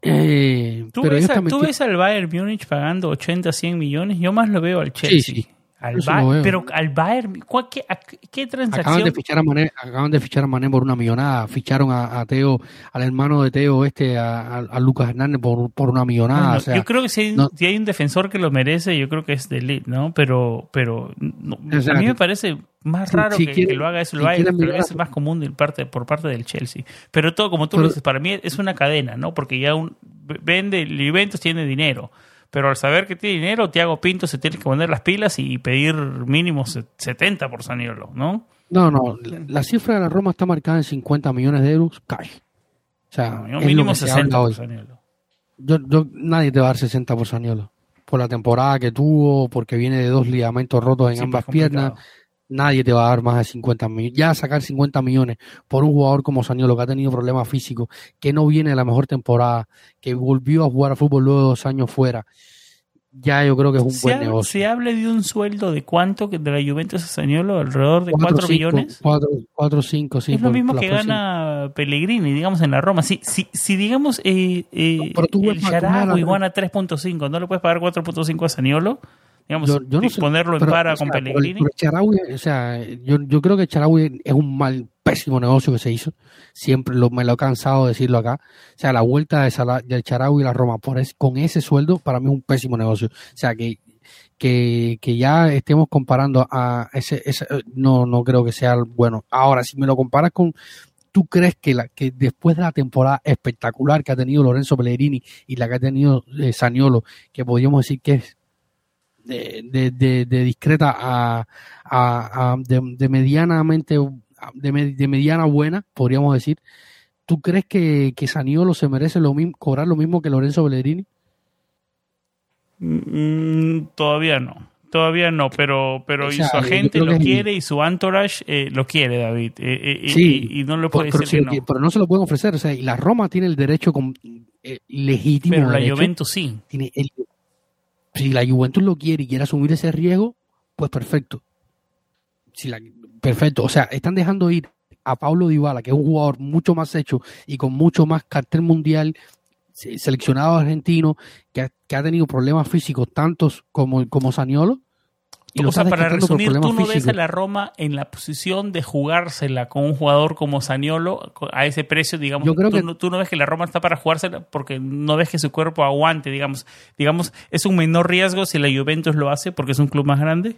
Eh, ¿Tú, pero ves, a- tú ves al Bayern Múnich pagando 80, 100 millones? Yo más lo veo al Chelsea. sí. Al pero al Bayern, ¿cuál- qué, a- qué Acaban transacción? de fichar a Mané, acaban de fichar a Mané por una millonada, ficharon a, a Teo, al hermano de Teo este, a, Lucas Hernández por, por una millonada. Bueno, o sea, yo creo que si hay, no- si hay un defensor que lo merece, yo creo que es de Ligt, ¿no? Pero, pero no, a mí me parce más raro si que, lo haga eso el si Bayern, pero es más común parte, por parte del Chelsea. Pero todo, como tú Pero- lo dices, para mí es una cadena, ¿no? Porque ya un, vende, el Juventus tiene dinero. Pero al saber que tiene dinero, Thiago Pinto se tiene que poner las pilas y pedir mínimo se- 70 por Saniolo, ¿no? No, no, la, cifra de la Roma está marcada en 50 millones de euros cash. O sea, No, mínimo se 60 habla por. Saniolo. Yo, yo, nadie te va a dar 60 por Saniolo. Por la temporada que tuvo, porque viene de dos ligamentos rotos en Sí, ambas pues, complicado. piernas. Nadie te va a dar más de 50 millones. Ya sacar 50 millones por un jugador como Saniolo que ha tenido problemas físicos, que no viene de la mejor temporada, que volvió a jugar a fútbol luego de dos años fuera. Ya yo creo que es un Se, buen habla- negocio. se habla de un sueldo de cuánto que de la Juventus a Saniolo, alrededor de 4 cinco, millones. cuatro- cuatro, cinco, sí. es lo mismo que gana Pellegrini, digamos, en la Roma. Si, si, si digamos, eh, eh, No, pero tú ves el ves la- gana 3.5, ¿no le puedes pagar 4.5 a Saniolo? Digamos, Yo- yo no sé, ponerlo en para o sea, con pero- Pellegrini. pero Charaui, o sea, yo, yo creo que Charaui es un mal, pésimo negocio que se hizo. Siempre lo, me lo he cansado de decirlo acá. O sea, la vuelta de, Sala, de Charaui y la Roma por es- con ese sueldo, para mí es un pésimo negocio. O sea, que, que, que ya estemos comparando a ese, ese, no, no creo que sea bueno. Ahora, si me lo comparas con, ¿tú crees que, la, que después de la temporada espectacular que ha tenido Lorenzo Pellegrini y la que ha tenido eh, Saniolo, que podríamos decir que es de, de, de, de discreta a, a, a de, medianamente de, me- de mediana buena, podríamos decir. ¿Tú crees que, que Saniolo se merece lo mismo, cobrar lo mismo que Lorenzo Pellegrini? Mm, todavía no. Todavía no, pero, pero O y su agente lo quiere y su entourage eh, lo quiere, David. Eh, eh, Sí, y, y no Pero, puede pero decir que lo no. pero no se lo pueden ofrecer. O sea, y la Roma tiene el derecho con, legítimo. Pero la derecho, Juventus sí. tiene el- si la Juventus lo quiere y quiere asumir ese riesgo, pues perfecto. Si la, perfecto. O sea, están dejando ir a Paulo Dybala, que es un jugador mucho más hecho y con mucho más cartel mundial, se- seleccionado argentino, que ha, que ha tenido problemas físicos tantos como, como Saniolo. Y O sea, para resumir, tú no ves a la Roma en la posición de jugársela con un jugador como Saniolo a ese precio, digamos. Yo creo tú, que- no, tú no ves que la Roma está para jugársela porque no ves que su cuerpo aguante, digamos. Digamos, es un menor riesgo si la Juventus lo hace porque es un club más grande.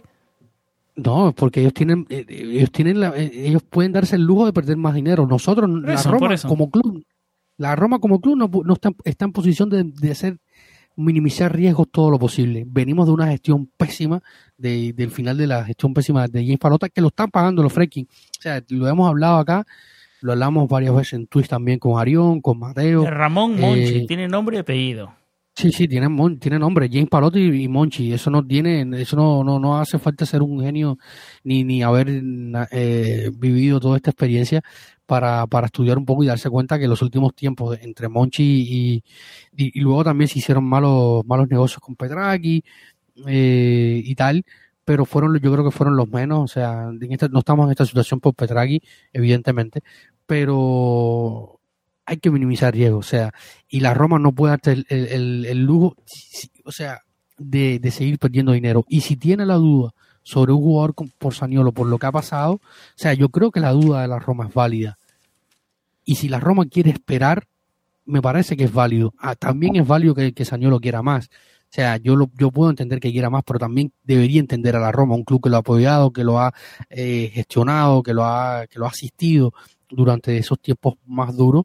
No, porque ellos tienen, eh, ellos tienen, la- eh, ellos pueden darse el lujo de perder más dinero. Nosotros, la eso, por Roma como club, la Roma como club no, no está, está en posición de, de hacer minimizar riesgos todo lo posible. Venimos de una gestión pésima, de, del final de la gestión pésima de James Palota, que lo están pagando los fracking. O sea, lo hemos hablado acá, lo hablamos varias veces en Twitch también con Arión, con Mateo. Ramón Monchi eh, tiene nombre y apellido. Sí, sí, tiene, tiene nombre, James Palotti y, y Monchi. Eso no tiene, eso no, no, no hace falta ser un genio ni, ni haber eh, vivido toda esta experiencia para, para estudiar un poco y darse cuenta que los últimos tiempos entre Monchi y, luego también se hicieron malos, malos negocios con Petraki eh, y tal, pero fueron, yo creo que fueron los menos. O sea, en esta- no estamos en esta situación por Petraki, evidentemente, pero hay que minimizar riesgos. O sea, y la Roma no puede darte el, el- el- lujo, o sea, de, de seguir perdiendo dinero. Y si tiene la duda sobre un jugador por Saniolo, por lo que ha pasado, o sea, yo creo que la duda de la Roma es válida. Y si la Roma quiere esperar, me parece que es válido. Ah, también es válido que, que Saniolo quiera más. O sea, yo, lo, yo puedo entender que quiera más, pero también debería entender a la Roma, un club que lo ha apoyado, que lo ha eh, gestionado, que lo ha, que lo ha asistido durante esos tiempos más duros.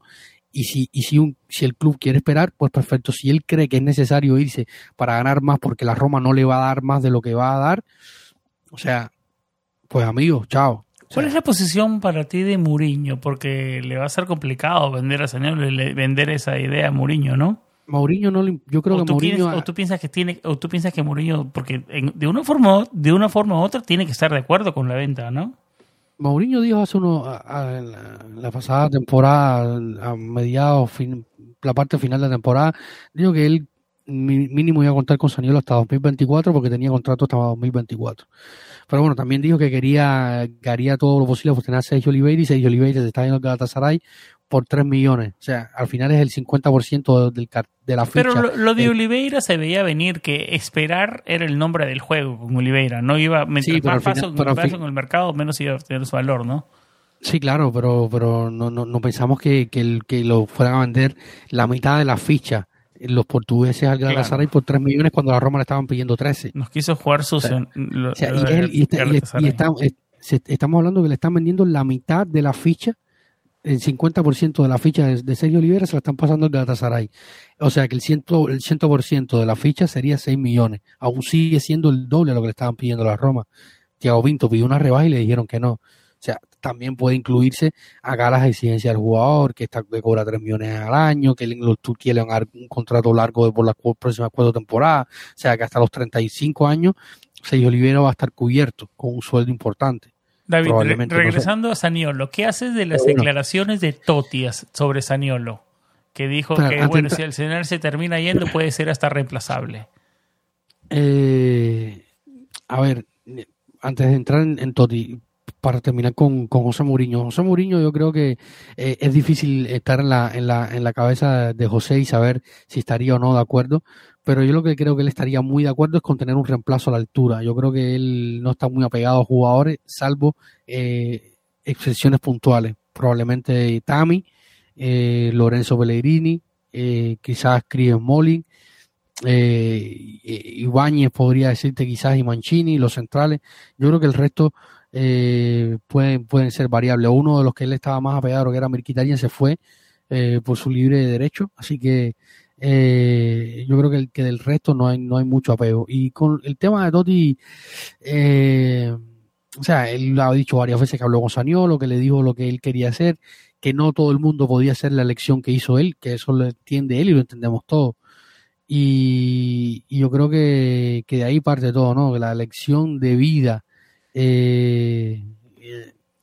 Y si, y si, un, si el club quiere esperar, pues perfecto. Si él cree que es necesario irse para ganar más porque la Roma no le va a dar más de lo que va a dar, o sea, pues amigos, chao. ¿Cuál es la posición para ti de Mourinho? Porque le va a ser complicado vender a le- vender esa idea a Mourinho, ¿no? Mourinho no le- yo creo o que Mourinho piensas, o tú piensas que tiene, o tú piensas que Mourinho, porque en- de una forma, de una forma u otra tiene que estar de acuerdo con la venta, ¿no? Mourinho dijo hace uno, a- a- en la, la pasada temporada, a mediados, fin- la parte final de la temporada, dijo que él mínimo iba a contar con Saniolo hasta 2024 porque tenía contrato hasta 2024. Pero bueno, también dijo que quería que haría todo lo posible por tener a Sergio Oliveira y Sergio Oliveira se está yendo al Galatasaray por 3 millones. O sea, al final es el 50% del, de la ficha. Pero lo, de Oliveira se veía venir que esperar era el nombre del juego con Oliveira. No iba, mientras más paso, en el mercado, menos iba a tener su valor, ¿no? Sí, claro, pero, pero no, no, no pensamos que, que, que, lo fueran a vender la mitad de la ficha los portugueses al Galatasaray por 3 millones cuando la Roma le estaban pidiendo 13. Nos quiso jugar sus... y, estamos hablando que le están vendiendo la mitad de la ficha el 50% de la ficha de, Sergio Olivera se la están pasando al Galatasaray. O sea que el 100%, el 100 de la ficha sería 6 millones. Aún sigue siendo el doble de lo que le estaban pidiendo a la Roma. Tiago Vinto pidió una rebaja y le dijeron que no. O sea, también puede incluirse acá las exigencias del jugador, que, está, que cobra 3 millones al año, que los Turquía le van un contrato largo por las próximas cuatro temporadas. O sea que hasta los 35 años Sergio Olivera va a estar cubierto con un sueldo importante. David, regresando a Saniolo, ¿qué haces de las declaraciones de Totias sobre Saniolo? Que dijo que, bueno, si el señor se termina yendo, puede ser hasta reemplazable. Eh, a ver, antes de entrar en, Toti, para terminar con, José Mourinho. José Mourinho yo creo que eh, es difícil estar en la, en, la, en la cabeza de José y saber si estaría o no de acuerdo, pero yo lo que creo que él estaría muy de acuerdo es con tener un reemplazo a la altura. Yo creo que él no está muy apegado a jugadores, salvo eh, excepciones puntuales. Probablemente Tami, eh, Lorenzo Pellegrini, quizás Chris Molin, eh, Ibáñez podría decirte quizás y Mancini, los centrales. Yo creo que el resto pueden, pueden ser variables. Uno de los que él estaba más apegado, que era Mirquitarien, se fue por su libre derecho, así que eh, yo creo que, que del resto no hay, no hay mucho apego. Y con el tema de Totti, eh, o sea, él ha dicho varias veces que habló con Saniolo, que le dijo lo que él quería hacer, que no todo el mundo podía hacer la elección que hizo él, que eso lo entiende él y lo entendemos todos. Y, yo creo que, que, de ahí parte todo, ¿no? La elección de vida eh,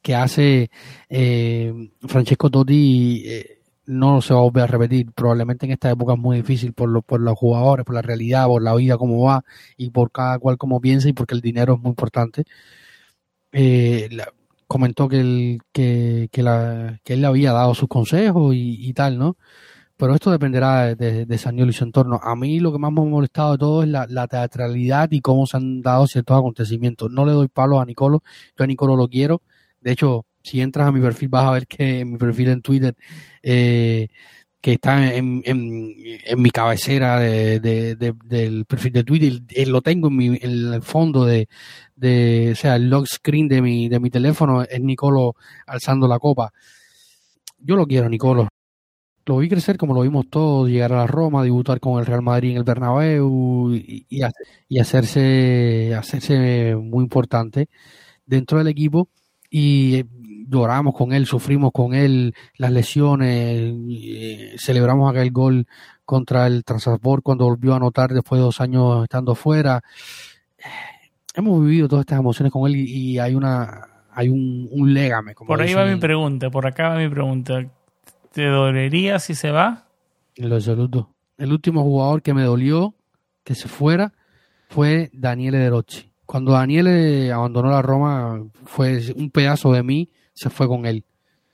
que hace eh, Francesco Totti eh, no se va a volver a repetir. Probablemente en esta época es muy difícil por, lo, por los jugadores, por la realidad, por la vida como va y por cada cual como piensa y porque el dinero es muy importante. Eh, comentó que él, que, que, la, que él le había dado sus consejos y, tal, ¿no? Pero esto dependerá de, de, Saniolo y su entorno. A mí lo que más me ha molestado de todo es la, la, teatralidad y cómo se han dado ciertos acontecimientos. No le doy palo a Nicolo, yo a Nicolo lo quiero. De hecho, si entras a mi perfil vas a ver que en mi perfil en Twitter, eh, que está en, en, mi cabecera de, de, del perfil de Twitter, eh, lo tengo en, mi, en el fondo de, de, o sea, el lock screen de mi, de mi teléfono es Nicolo alzando la copa. Yo lo quiero, Nicolo. Lo vi crecer como lo vimos todos, llegar a la Roma, debutar con el Real Madrid en el Bernabéu y, y, y hacerse, hacerse muy importante dentro del equipo y lloramos con él, sufrimos con él las lesiones, eh, celebramos aquel gol contra el Transport cuando volvió a anotar después de dos años estando fuera. Hemos vivido todas estas emociones con él y, hay una hay un, un légame. por ahí va mi pregunta, por acá va mi pregunta. ¿Te dolería si se va? En lo absoluto. El último jugador que me dolió que se fuera fue Daniele De Rossi. Cuando Daniele abandonó la Roma fue un pedazo de mí se fue con él.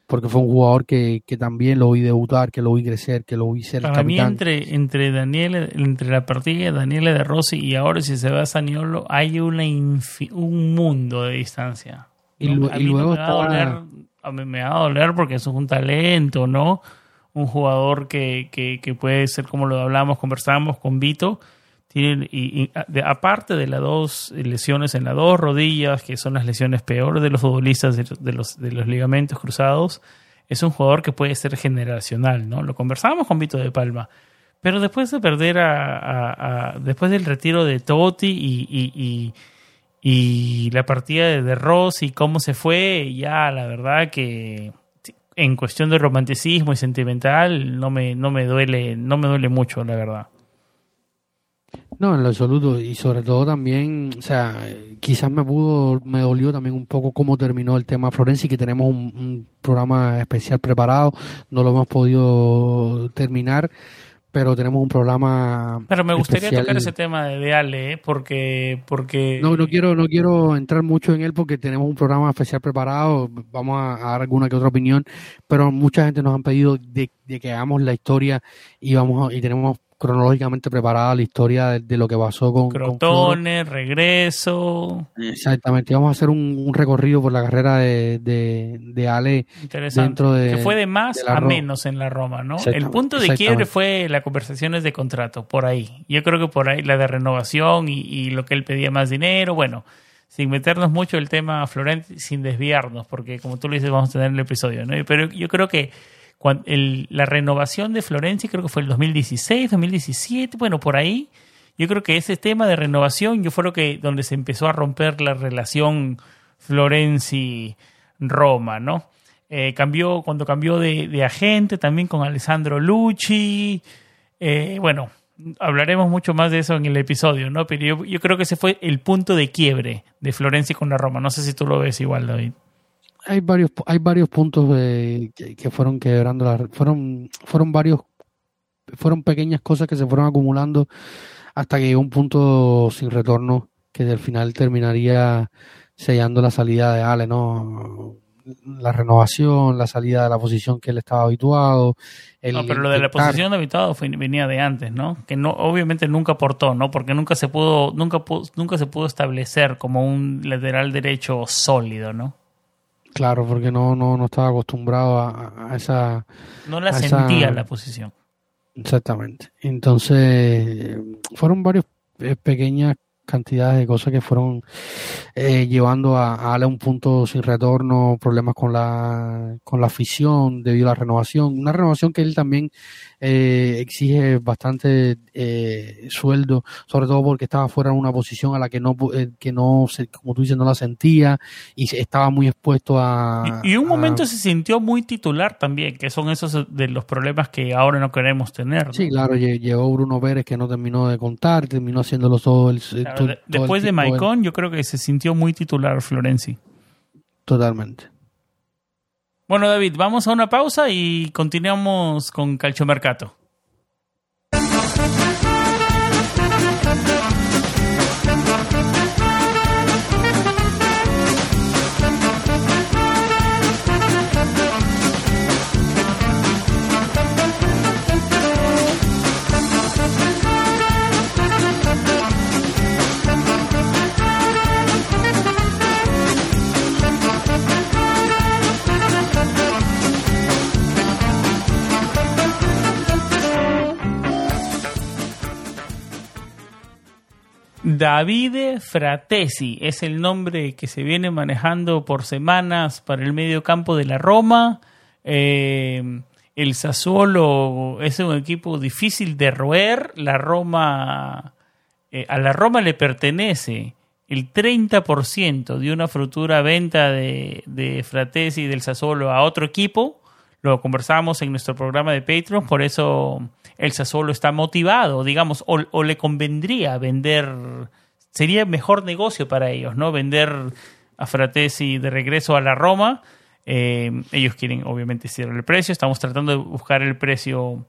Porque fue un jugador que, que también lo vi debutar, que lo vi crecer, que lo vi ser Para mí, entre, entre, Daniel, entre la partida de Daniele de Rossi y ahora si se va a Saniolo, hay una un mundo de distancia. Y, luego me, va a mí me va a doler porque es un talento, ¿no? Un jugador que, que, puede ser como lo hablamos, conversamos con Vito, tienen, y, aparte de las dos lesiones en las dos rodillas, que son las lesiones peores de los futbolistas de, los, de los ligamentos cruzados, es un jugador que puede ser generacional, ¿no? Lo conversábamos con Vito de Palma. Pero después de perder a, después del retiro de Totti y, la partida de, de Rossi, cómo se fue, ya la verdad que en cuestión de romanticismo y sentimental no me, no me duele, no me duele mucho, la verdad. No, en lo absoluto. Y sobre todo también, o sea, quizás me pudo, me dolió también un poco cómo terminó el tema Florencia y que tenemos un, programa especial preparado. No lo hemos podido terminar. Pero tenemos un programa. Pero me gustaría tocar ese tema de, Ale, ¿eh? porque, porque. No, no quiero, no quiero entrar mucho en él porque tenemos un programa especial preparado. Vamos a, dar alguna que otra opinión, pero mucha gente nos han pedido de, de que hagamos la historia y vamos y tenemos cronológicamente preparada la historia de, lo que pasó con Crotones, regreso. Exactamente, vamos a hacer un, recorrido por la carrera de, de, Ale dentro de... Que fue de más a menos en la Roma, ¿no? El punto de quiebre fue las conversaciones de contrato, por ahí. Yo creo que por ahí la de renovación y, y lo que él pedía más dinero, bueno sin meternos mucho el tema Florent, sin desviarnos, porque como tú lo dices, vamos a tener el episodio, ¿no? Pero yo creo que la renovación de Florencia, creo que fue el 2016, 2017, bueno, por ahí. Yo creo que ese tema de renovación, yo fue lo que donde se empezó a romper la relación Florenzi-Roma, ¿no? Eh, cambió cuando cambió de, agente también con Alessandro Lucci. Eh, bueno, hablaremos mucho más de eso en el episodio, ¿no? Pero yo, yo creo que ese fue el punto de quiebre de Florencia con la Roma. No sé si tú lo ves igual, David hay varios hay varios puntos que, fueron quebrando la fueron fueron varios fueron pequeñas cosas que se fueron acumulando hasta que llegó un punto sin retorno que al final terminaría sellando la salida de Ale, ¿no? La renovación, la salida de la posición que él estaba habituado. no, pero lo de la posición de habituado venía de antes, ¿no? Que no, obviamente nunca aportó, ¿no? Porque nunca se pudo, nunca, nunca se pudo establecer como un lateral derecho sólido, ¿no? Claro, porque no, no, no estaba acostumbrado a, esa... No la sentía la posición. Exactamente. Entonces, fueron varias eh, pequeñas cantidades de cosas que fueron eh, llevando a, Ale a un punto sin retorno, problemas con la, con la afición debido a la renovación, una renovación que él también eh, exige bastante eh, sueldo, sobre todo porque estaba fuera de una posición a la que no, eh, que no como tú dices, no la sentía y estaba muy expuesto a... Y, un momento se sintió muy titular también, que son esos de los problemas que ahora no queremos tener. Sí, claro, llegó Bruno Pérez que no terminó de contar, terminó haciéndolo todo el... después de Maicon yo creo que se sintió muy titular Florenzi. Totalmente. Bueno, David, vamos a una pausa y continuamos con Calchomercato. Davide Fratesi es el nombre que se viene manejando por semanas para el medio campo de la Roma. Eh, el Sassuolo es un equipo difícil de roer. La Roma, eh, a la Roma le pertenece el 30% de una futura venta de, de Fratesi y del Sassuolo a otro equipo. Lo conversamos en nuestro programa de Patreon, por eso el Sassuolo está motivado, digamos, o, le convendría vender, sería mejor negocio para ellos, ¿no? Vender a Fratesi de regreso a la Roma. Eh, ellos quieren, obviamente, cierrar el precio. Estamos tratando de buscar el precio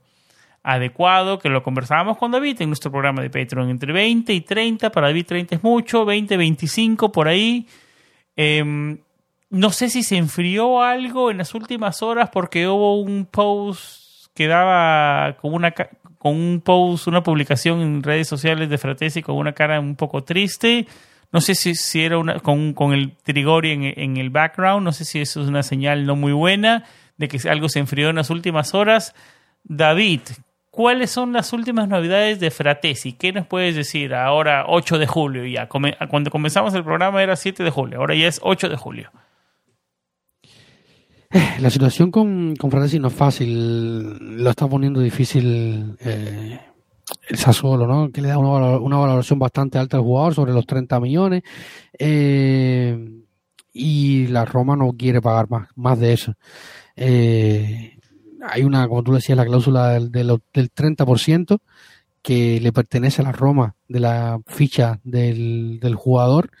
adecuado, que lo conversábamos con David en nuestro programa de Patreon, entre 20 y 30, para David 30 es mucho, 20, 25, por ahí. Em, no sé si se enfrió algo en las últimas horas porque hubo un post quedaba con una con un post, una publicación en redes sociales de Fratesi con una cara un poco triste. No sé si, si era una, con, con el Trigori en, en, el background, no sé si eso es una señal no muy buena de que algo se enfrió en las últimas horas. David, ¿cuáles son las últimas novedades de Fratesi? ¿Qué nos puedes decir ahora 8 de julio ya? Cuando comenzamos el programa era 7 de julio, ahora ya es 8 de julio. La situación con, con Fratesi no es fácil, lo está poniendo difícil eh, el Sassuolo, ¿no? Que le da una, una, valoración bastante alta al jugador, sobre los 30 millones, eh, y la Roma no quiere pagar más, más de eso. Eh, hay una, como tú decías, la cláusula del, del, del 30% que le pertenece a la Roma de la ficha del, del jugador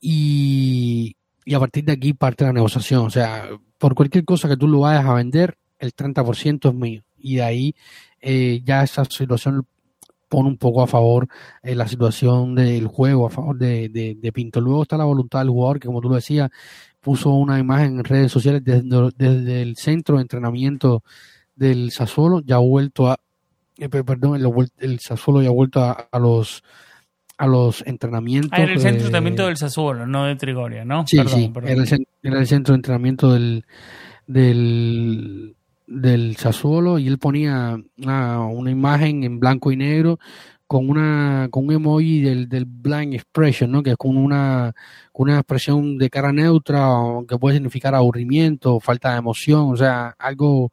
y, y a partir de aquí parte la negociación. O sea, por cualquier cosa que tú lo vayas a vender, el 30% es mío. Y de ahí eh, ya esa situación pone un poco a favor eh, la situación del juego, a favor de, de, Pinto. Luego está la voluntad del jugador, que como tú lo decías, puso una imagen en redes sociales desde, el centro de entrenamiento del Sassuolo, ya ha vuelto a, eh, perdón, el, el, Sassuolo ya ha vuelto a, los a los entrenamientos. Ah, era el centro de entrenamiento del Sassuolo, no de Trigoria, ¿no? Sí, sí, Era, el, centro de entrenamiento del, del, del Sassuolo y él ponía una, una, imagen en blanco y negro con una con un emoji del, del blind expression, ¿no? Que es con una, una expresión de cara neutra que puede significar aburrimiento, falta de emoción, o sea, algo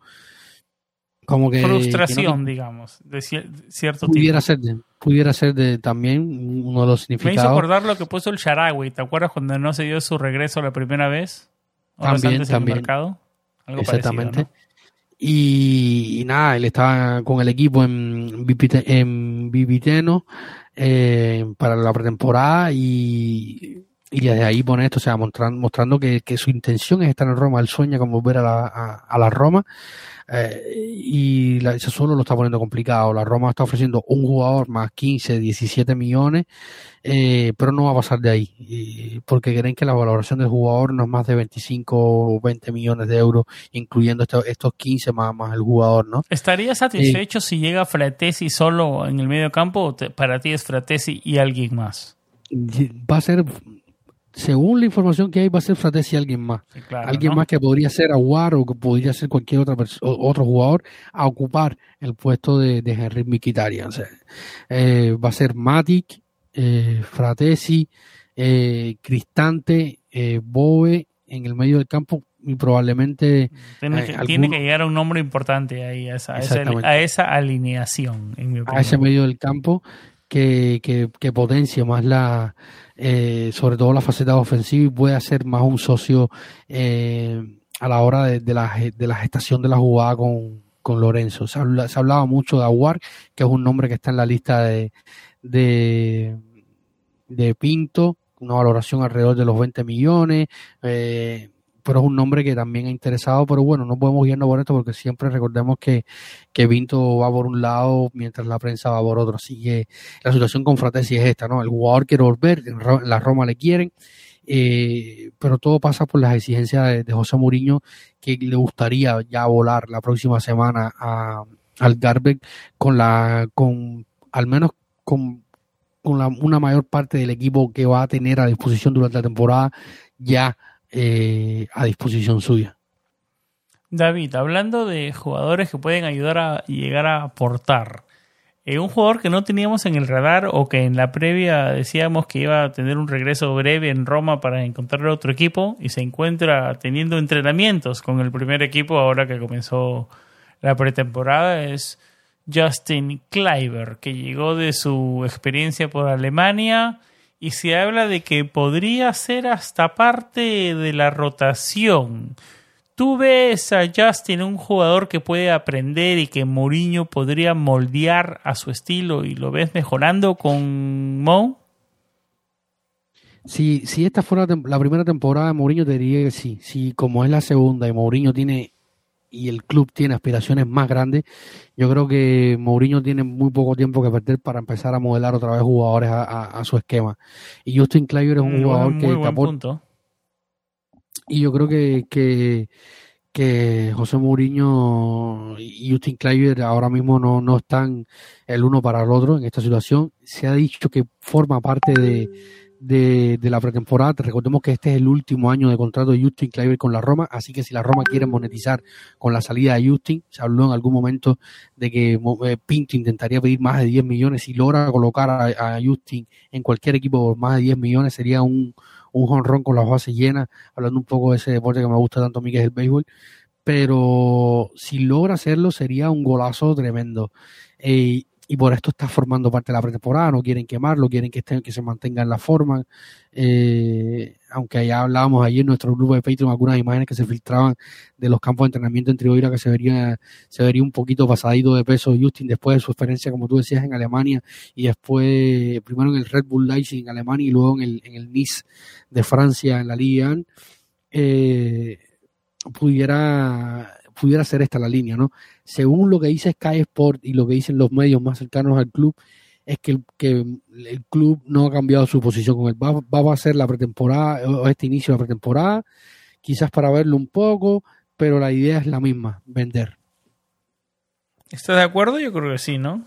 como que frustración, digamos, de cierto pudiera Ser de, pudiera ser de también uno de los significados. Me hizo acordar lo que puso el Sharawi, ¿te acuerdas cuando no se dio su regreso la primera vez? También, también. Exactamente. Y, nada, él estaba con el equipo en, en Viviteno eh, para la pretemporada y, y desde ahí pone esto, o sea, mostrando, mostrando que, que, su intención es estar en Roma, él sueña con volver a la, a la Roma eh, y la, eso solo lo está poniendo complicado. La Roma está ofreciendo un jugador más 15, 17 millones, eh, pero no va a pasar de ahí, porque creen que la valoración del jugador no es más de 25 o 20 millones de euros, incluyendo estos 15 más, más el jugador, ¿no? ¿Estaría satisfecho si llega Fratesi solo en el medio campo o para ti es Fratesi y alguien más? Va a ser según la información que hay, va a ser Fratesi alguien más. alguien más que podría ser Aguar o que podría ser cualquier otra otro jugador a ocupar el puesto de, de Henry Mkhitaryan. Eh, va a ser Matic, eh, Fratesi, eh, Cristante, eh, Bove en el medio del campo y probablemente tiene que, tiene que llegar a un nombre importante ahí a esa, a esa, alineación en mi a ese medio del campo que, que, que potencia más la eh, sobre todo la faceta ofensiva y puede hacer más un socio eh, a la hora de, la, de la gestación de la jugada con, con Lorenzo. Se, hablaba mucho de Aguar, que es un nombre que está en la lista de, de, de Pinto, una valoración alrededor de los 20 millones. Eh, pero es un nombre que también ha interesado, pero bueno, no podemos irnos por esto porque siempre recordemos que, que Vinto va por un lado mientras la prensa va por otro, así que la situación con Fratesi es esta, ¿no? El jugador quiere volver, la Roma le quieren, eh, pero todo pasa por las exigencias de, José Mourinho, que le gustaría ya volar la próxima semana a, al Garbeck con la, con, al menos con, con la, una mayor parte del equipo que va a tener a disposición durante la temporada ya eh, a disposición suya. David, hablando de jugadores que pueden ayudar a llegar a aportar, eh, un jugador que no teníamos en el radar o que en la previa decíamos que iba a tener un regreso breve en Roma para encontrar otro equipo y se encuentra teniendo entrenamientos con el primer equipo ahora que comenzó la pretemporada es Justin Kleiber, que llegó de su experiencia por Alemania y se habla de que podría ser hasta parte de la rotación. ¿Tú ves a Justin un jugador que puede aprender y que Mourinho podría moldear a su estilo y lo ves mejorando con Mo? Si, si esta fuera la primera temporada de Mourinho, te diría que sí. Si como es la segunda y Mourinho tiene y el club tiene aspiraciones más grandes, yo creo que Mourinho tiene muy poco tiempo que perder para empezar a modelar otra vez jugadores a, su esquema. Y Justin Kleiber es un jugador que te Y yo creo que, que, que José Mourinho y Justin Kleiber ahora mismo no, no están el uno para el otro en esta situación. Se ha dicho que forma parte de de, la pretemporada. Recordemos que este es el último año de contrato de Justin Kleiber con la Roma, así que si la Roma quiere monetizar con la salida de Justin, se habló en algún momento de que eh, Pinto intentaría pedir más de 10 millones. y logra colocar a, Justin en cualquier equipo por más de 10 millones, sería un, un jonrón con las bases llenas, hablando un poco de ese deporte que me gusta tanto a mí, que es el béisbol. Pero si logra hacerlo, sería un golazo tremendo. Eh, y por esto está formando parte de la pretemporada, no quieren quemarlo, quieren que, estén, que se mantenga en la forma. Eh, aunque ya hablábamos ayer en nuestro grupo de Patreon algunas imágenes que se filtraban de los campos de entrenamiento en Trigoira que se vería, se vería un poquito pasadito de peso Justin después de su experiencia, como tú decías, en Alemania y después, primero en el Red Bull Leipzig en Alemania y luego en el, en el Nice de Francia en la Liga. Eh, pudiera pudiera ser esta la línea, ¿no? Según lo que dice Sky Sport y lo que dicen los medios más cercanos al club, es que el, que el club no ha cambiado su posición con él. Va, va a ser la pretemporada, o este inicio de la pretemporada, quizás para verlo un poco, pero la idea es la misma, vender. ¿Estás de acuerdo? Yo creo que sí, ¿no?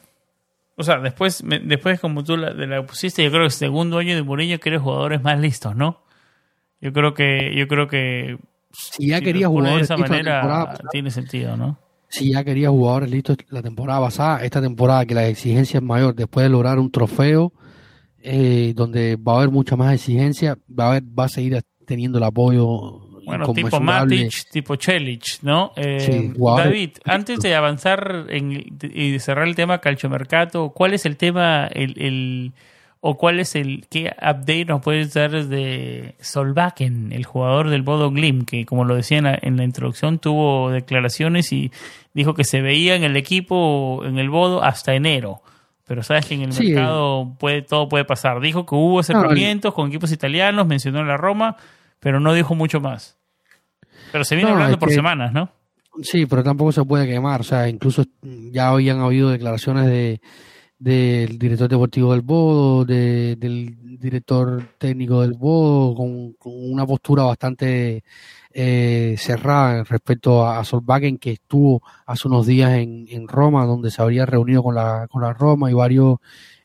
O sea, después, después como tú la, de la pusiste, yo creo que segundo año de Murillo quiere jugadores más listos, ¿no? Yo creo que, yo creo que si ya quería jugadores de esa manera tiene sentido, ¿no? Si ya quería jugadores listos la temporada pasada, esta temporada que la exigencia es mayor, después de lograr un trofeo eh, donde va a haber mucha más exigencia, va a haber, va a seguir teniendo el apoyo bueno, tipo Matic, tipo Chelich, ¿no? Eh, David, antes de avanzar en, y cerrar el tema calchomercato, ¿cuál es el tema, el, el o cuál es el qué update nos puedes dar de Solbakken, el jugador del Bodo Glim, que como lo decía en la, introducción tuvo declaraciones y dijo que se veía en el equipo en el Bodo hasta enero. Pero sabes que en el mercado puede, todo puede pasar. Dijo que hubo acercamientos con equipos italianos, mencionó la Roma, pero no dijo mucho más. Pero se viene hablando por semanas, ¿no? Sí, pero tampoco se puede quemar. O sea, incluso ya habían habido declaraciones de del director deportivo del Bodo, del director técnico del Bodo, con, una postura bastante eh, cerrada respecto a, a Solvagen, que estuvo hace unos días en, Roma, donde se habría reunido con la, con la Roma y varios,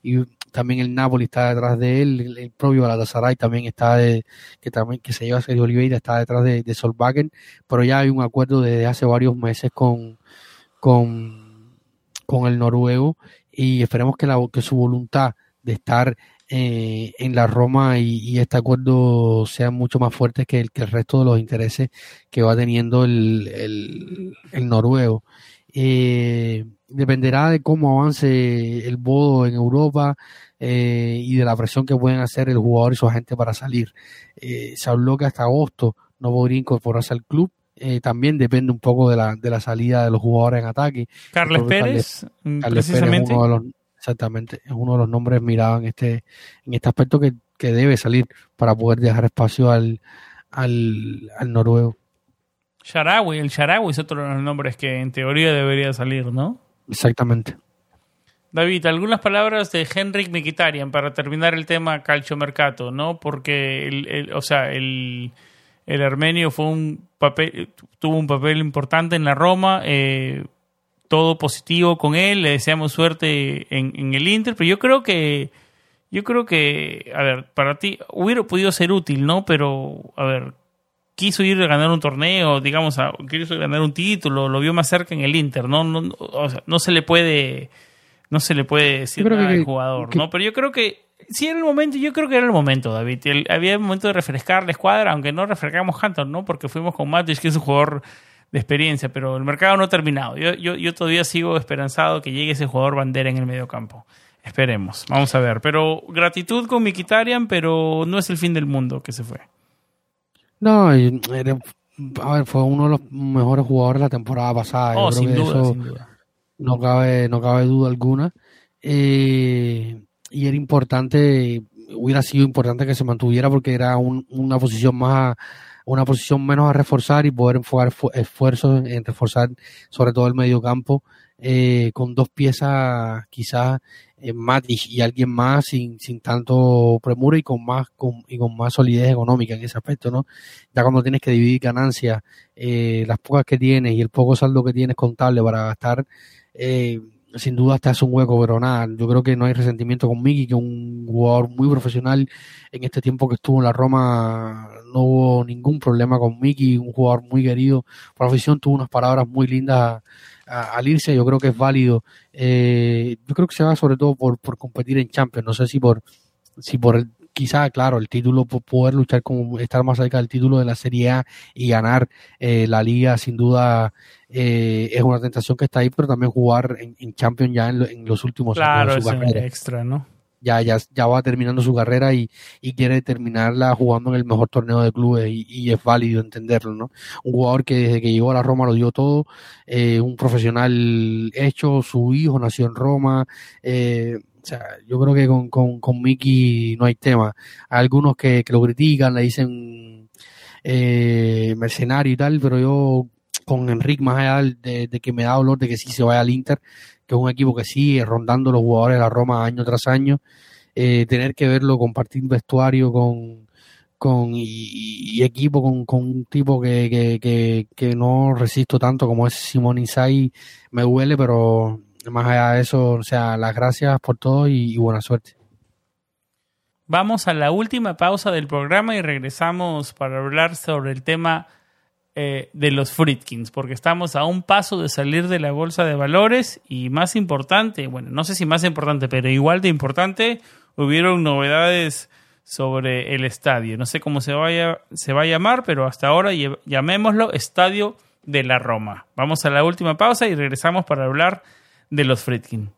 y también el Napoli está detrás de él, el, propio Galatasaray también está de, que también que se lleva Sergio Oliveira está detrás de, de Solvagen, pero ya hay un acuerdo desde hace varios meses con, con, con el noruego y esperemos que, la, que su voluntad de estar eh, en la Roma y, este acuerdo sea mucho más fuerte que el, que el resto de los intereses que va teniendo el, el, noruego. Eh, dependerá de cómo avance el bodo en Europa eh, y de la presión que pueden hacer el jugador y su agente para salir. se habló que hasta agosto no podría incorporarse al club eh, también depende un poco de la, de la salida de los jugadores en ataque. Carles Pérez, precisamente. es uno de los, exactamente, es uno de los nombres mirados en este, en este aspecto que, debe salir para poder dejar espacio al, al, al noruego. Sharawi, el Sharawi es otro de los nombres que en teoría debería salir, ¿no? Exactamente. David, algunas palabras de Henrik Mikitarian para terminar el tema calcio mercato, ¿no? Porque, el, o sea, el, el armenio fue un papel, tuvo un papel importante en la Roma, eh, todo positivo con él, le deseamos suerte en, el Inter, pero yo creo que, yo creo que, a ver, para ti hubiera podido ser útil, ¿no? Pero, a ver, quiso ir a ganar un torneo, digamos, a, quiso ganar un título, lo vio más cerca en el Inter, ¿no? no o sea, no se le puede, no se le puede decir nada al jugador, ¿no? Pero yo creo que sí era el momento, yo creo que era el momento, David. había el momento de refrescar la escuadra, aunque no refrescamos Hunter, ¿no? Porque fuimos con Matic, que es un jugador de experiencia, pero el mercado no ha terminado. Yo, yo, yo todavía sigo esperanzado que llegue ese jugador bandera en el medio campo. Esperemos, vamos a ver. Pero gratitud con Mikitarian, pero no es el fin del mundo que se fue. No, a ver, fue uno de los mejores jugadores de la temporada pasada. Oh, sin, duda, sin duda. No cabe, no cabe duda alguna. Eh, y era importante, hubiera sido importante que se mantuviera porque era una posición más, una posición menos a reforzar y poder enfocar esfuerzos en reforzar sobre todo el medio campo eh, con dos piezas quizás eh, Matic y alguien más sin, sin tanto premura y con más con, y con más solidez económica en ese aspecto, ¿no? Ya cuando tienes que dividir ganancias, eh, las pocas que tienes y el poco saldo que tienes contable para gastar, eh, sin duda te hace un hueco, pero nada, yo creo que no hay resentimiento con Miki, que un jugador muy profesional. En este tiempo que estuvo en la Roma no hubo ningún problema con Miki, un jugador muy querido. Por afición, tuvo unas palabras muy lindas al irse, yo creo que es válido. Eh, yo creo que se va sobre todo por, por competir en Champions, no sé si por si por el, quizá, claro, el título, poder luchar como estar más cerca del título de la Serie A y ganar eh, la liga, sin duda eh, es una tentación que está ahí, pero también jugar en, Champions ya en, los últimos años de su carrera. extra, ¿no? Ya, ya, ya va terminando su carrera y, y quiere terminarla jugando en el mejor torneo de clubes y, es válido entenderlo, ¿no? Un jugador que desde que llegó a la Roma lo dio todo, eh, un profesional hecho, su hijo nació en Roma, eh, o sea, yo creo que con, con, con Mickey no hay tema. Hay algunos que, que lo critican, le dicen eh, mercenario y tal, pero yo con Enrique, más allá de, que me da dolor de que sí se vaya al Inter, que es un equipo que sigue rondando los jugadores de la Roma año tras año, eh, tener que verlo compartir vestuario con, con y, equipo con, con, un tipo que, que, que, no resisto tanto como es Simón me duele, pero más allá de eso, o sea, las gracias por todo y buena suerte. Vamos a la última pausa del programa y regresamos para hablar sobre el tema eh, de los Fritkins, porque estamos a un paso de salir de la bolsa de valores y más importante, bueno, no sé si más importante, pero igual de importante, hubieron novedades sobre el estadio. No sé cómo se, vaya, se va a llamar, pero hasta ahora llamémoslo Estadio de la Roma. Vamos a la última pausa y regresamos para hablar de los Fritkins.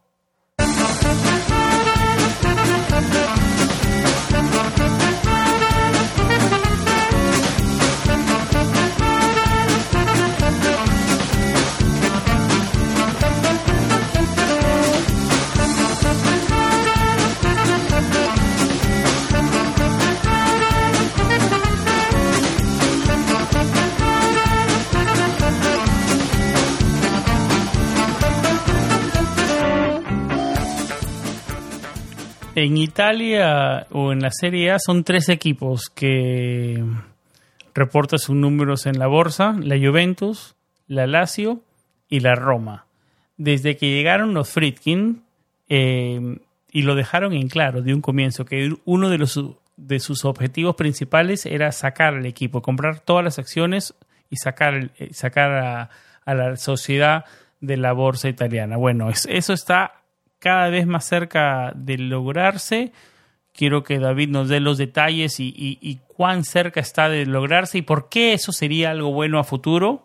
En Italia o en la Serie A son tres equipos que reportan sus números en la bolsa, la Juventus, la Lazio y la Roma. Desde que llegaron los Fritkin eh, y lo dejaron en claro de un comienzo, que uno de, los, de sus objetivos principales era sacar al equipo, comprar todas las acciones y sacar, eh, sacar a, a la sociedad de la bolsa italiana. Bueno, eso está cada vez más cerca de lograrse. Quiero que David nos dé los detalles y, cuán cerca está de lograrse y por qué eso sería algo bueno a futuro.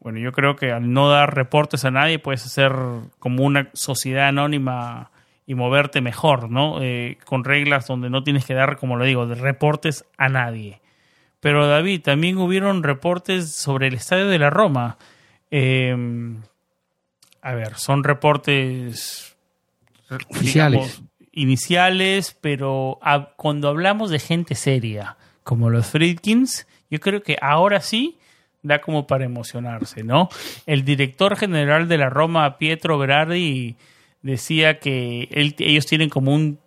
Bueno, yo creo que al no dar reportes a nadie puedes hacer como una sociedad anónima y moverte mejor, ¿no? Eh, con reglas donde no tienes que dar, como lo digo, de reportes a nadie. Pero David, también hubieron reportes sobre el estadio de la Roma. Eh, a ver, son reportes Iniciales, pero cuando hablamos de gente seria, como los Friedkins, yo creo que ahora sí da como para emocionarse, ¿no? El director general de la Roma, Pietro Berardi, decía que ellos tienen como un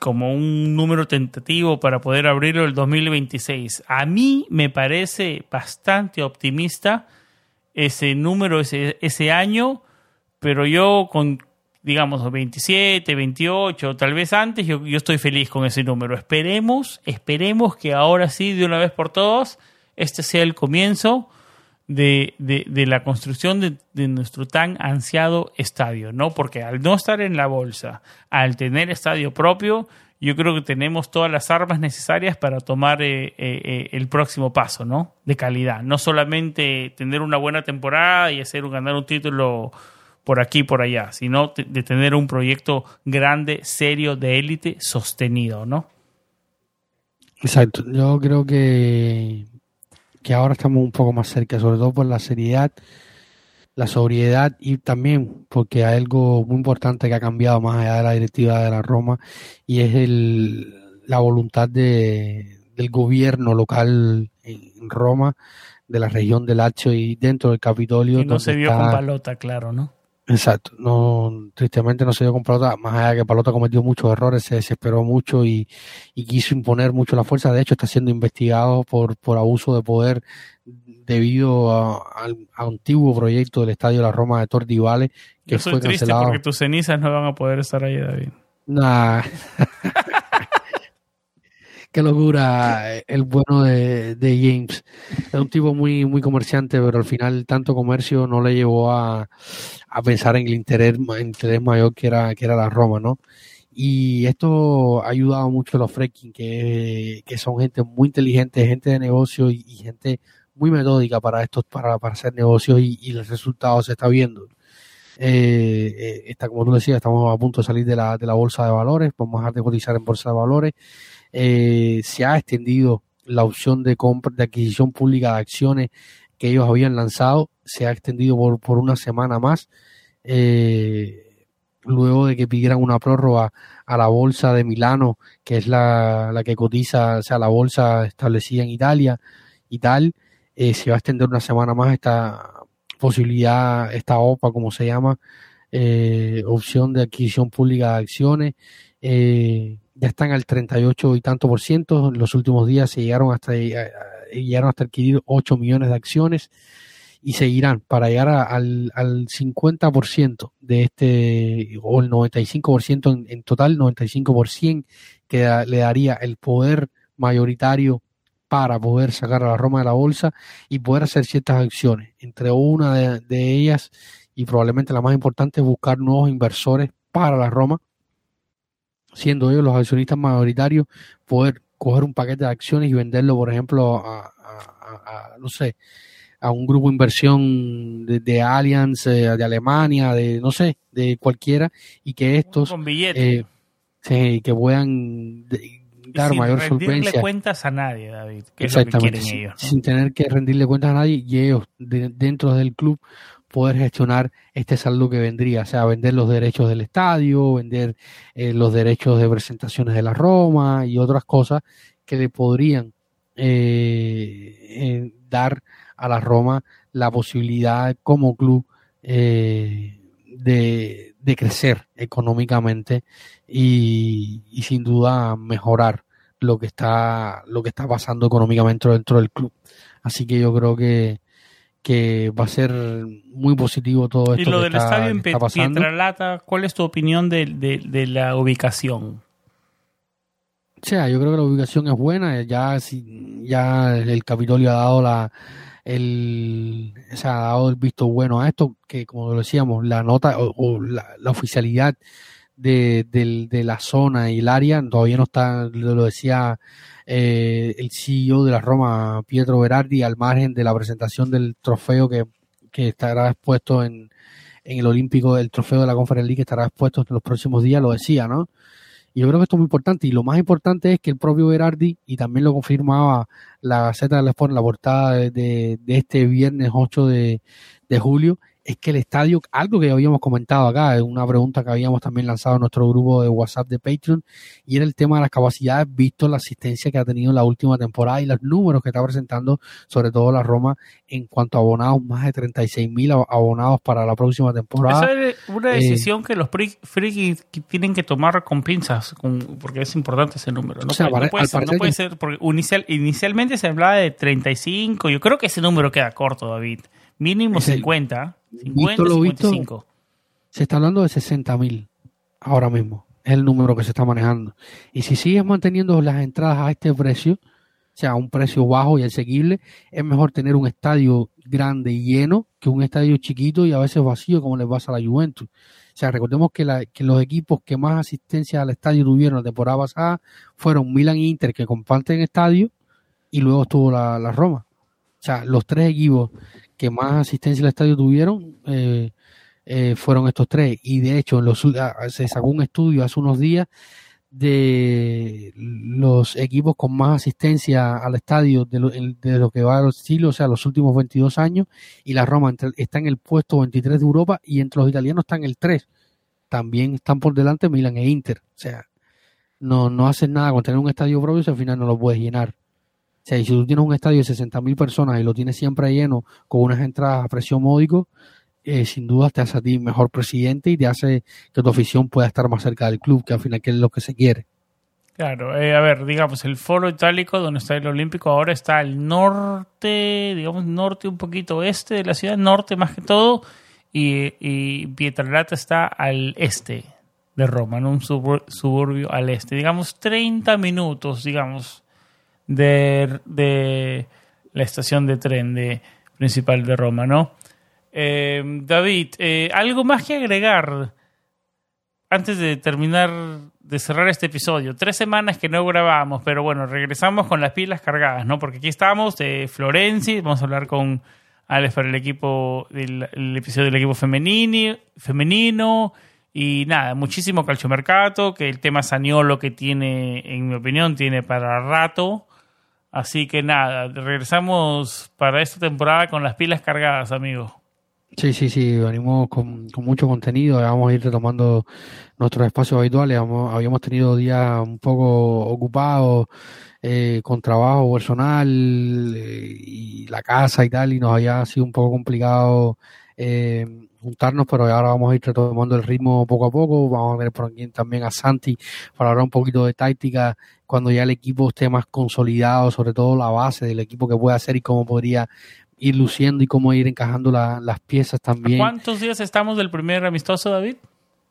como un número tentativo para poder abrirlo el 2026. A mí me parece bastante optimista ese número, ese, ese año, pero yo con, digamos, 27, 28, tal vez antes, yo, yo, estoy feliz con ese número. Esperemos, esperemos que ahora sí, de una vez por todas, este sea el comienzo de, de, la construcción de, de, nuestro tan ansiado estadio, ¿no? Porque al no estar en la bolsa, al tener estadio propio, yo creo que tenemos todas las armas necesarias para tomar eh, eh, eh, el próximo paso, ¿no? De calidad. No solamente tener una buena temporada y hacer ganar un título por aquí y por allá, sino de tener un proyecto grande, serio, de élite, sostenido, ¿no? Exacto. Yo creo que, que ahora estamos un poco más cerca, sobre todo por la seriedad, la sobriedad y también porque hay algo muy importante que ha cambiado más allá de la directiva de la Roma y es el, la voluntad de, del gobierno local en Roma, de la región del Lazio y dentro del Capitolio. Y no se vio con palota, claro, ¿no? Exacto, no, tristemente no se dio con Palota, más allá de que Palota cometió muchos errores, se desesperó mucho y, quiso imponer mucho la fuerza. De hecho, está siendo investigado por, por abuso de poder debido al antiguo proyecto del Estadio de la Roma de Tordivale, que Yo soy fue triste porque tus cenizas no van a poder estar ahí, David. Nah. (laughs) qué locura el bueno de, James. Es un tipo muy, muy comerciante, pero al final tanto comercio no le llevó a, pensar en el interés, interés mayor que era, que era la Roma, ¿no? Y esto ha ayudado mucho a los Freaking, que, son gente muy inteligente, gente de negocio y, gente muy metódica para estos, para, para hacer negocios y, y el resultado se está viendo. Eh, eh, está, como tú decías, estamos a punto de salir de la, de la bolsa de valores, vamos a dejar de cotizar en bolsa de valores eh, se ha extendido la opción de compra, de adquisición pública de acciones que ellos habían lanzado, se ha extendido por, por una semana más, eh, luego de que pidieran una prórroga a la bolsa de Milano, que es la, la que cotiza, o sea, la bolsa establecida en Italia y tal, eh, se va a extender una semana más esta posibilidad, esta OPA, como se llama, eh, opción de adquisición pública de acciones, eh, ya están al 38 y tanto por ciento. En los últimos días se llegaron hasta, eh, llegaron hasta adquirir 8 millones de acciones y seguirán para llegar al, al 50% de este, o el 95% en, en total, 95% que le daría el poder mayoritario para poder sacar a la Roma de la bolsa y poder hacer ciertas acciones. Entre una de, ellas, y probablemente la más importante, buscar nuevos inversores para la Roma, siendo ellos los accionistas mayoritarios, poder coger un paquete de acciones y venderlo, por ejemplo, a, a, a no sé, a un grupo de inversión de, de Allianz, eh, de Alemania, de no sé, de cualquiera, y que estos Con billetes. eh, sí, que puedan de- dar sin mayor rendirle solvencia. cuentas a nadie, David, que es lo que Exactamente, quieren sin, ellos. ¿no? sin tener que rendirle cuentas a nadie y ellos de- dentro del club poder gestionar este saldo que vendría, o sea, vender los derechos del estadio, vender eh, los derechos de presentaciones de la Roma y otras cosas que le podrían eh, eh, dar a la Roma la posibilidad como club eh, de, crecer económicamente y, y sin duda mejorar lo que está lo que está pasando económicamente dentro del club. Así que yo creo que, que va a ser muy positivo todo esto Y lo que del está, estadio en está. Pietralata, ¿cuál es tu opinión de, de- de la ubicación? O sea, yo creo que la ubicación es buena. Ya, ya el Capitolio ha dado la el, o sea, ha dado el visto bueno a esto, que como lo decíamos, la nota o, o la, la oficialidad de, del- de la zona y el área todavía no está, lo, decía eh, el CEO de la Roma, Pietro Berardi, al margen de la presentación del trofeo que, que estará expuesto en, en el Olímpico, el trofeo de la Conference League que estará expuesto en los próximos días, lo decía, ¿no? Y yo creo que esto es muy importante. Y lo más importante es que el propio Berardi, y también lo confirmaba la Gaceta del Sport en la portada de, de- de este viernes 8 de, de julio, es que el estadio, algo que habíamos comentado acá, es una pregunta que habíamos también lanzado en nuestro grupo de WhatsApp de Patreon, y era el tema de las capacidades, visto la asistencia que ha tenido la última temporada y los números que está presentando, sobre todo la Roma, en cuanto a abonados, más de 36 mil abonados para la próxima temporada. Esa es una eh, decisión que los frikis tienen que tomar con pinzas, con- porque es importante ese número. No, O sea, puede, no puede ser, no puede que- ser, porque inicial- inicialmente se hablaba de 35, yo creo que ese número queda corto, David. Mínimo Es el- 50, Visto 50, lo visto, 55. se está hablando de 60 mil ahora mismo. Es el número que se está manejando. Y si sigues manteniendo las entradas a este precio, o sea, a un precio bajo y asequible, es mejor tener un estadio grande y lleno que un estadio chiquito y a veces vacío como le pasa a la Juventus. O sea, recordemos que, la- que los equipos que más asistencia al estadio tuvieron la temporada pasada fueron Milan e Inter, que comparten estadio, y luego estuvo la, la Roma. O sea, los tres equipos que más asistencia al estadio tuvieron eh, eh, fueron estos tres. Y de hecho, en los, ul- ah, se sacó un estudio hace unos días de los equipos con más asistencia al estadio de lo, de lo que va a los siglos, o sea, los últimos 22 años, y la Roma está en el puesto 23 de Europa y entre los italianos está en el 3. También están por delante Milan e Inter. O sea, no, no hacen nada con tener un estadio propio si al final no lo puedes llenar. Si tú tienes un estadio de 60.000 personas y lo tienes siempre lleno con unas entradas a precio módico, eh, sin duda te hace a ti mejor presidente y te hace que tu afición pueda estar más cerca del club, que al final que es lo que se quiere. Claro, eh, a ver, digamos, el foro itálico donde está el Olímpico ahora está al norte, digamos, norte un poquito oeste de la ciudad, norte más que todo, y, y Pietralata está al este de Roma, en un subur- suburbio al este, digamos 30 minutos, digamos, de, de la estación de tren de, principal de Roma, ¿no? Eh, David, eh, ¿algo más que agregar antes de terminar de cerrar este episodio? Tres semanas que no grabamos, pero bueno, regresamos con las pilas cargadas, ¿no? Porque aquí estamos de Florenzi, vamos a hablar con Alex para el equipo el episodio del equipo femenino y nada, muchísimo calciomercato, que el tema Saniolo que tiene, en mi opinión, tiene para rato. Así que nada, regresamos para esta temporada con las pilas cargadas, amigos. Sí, sí, sí, venimos con, con mucho contenido, vamos a ir retomando nuestros espacios habituales, habíamos tenido días un poco ocupados eh, con trabajo personal eh, y la casa y tal, y nos había sido un poco complicado eh, juntarnos, pero ahora vamos a ir retomando el ritmo poco a poco, vamos a ver por aquí también a Santi para hablar un poquito de táctica cuando ya el equipo esté más consolidado, sobre todo la base del equipo que puede hacer y cómo podría ir luciendo y cómo ir encajando las piezas también. ¿Cuántos días estamos del primer amistoso, David?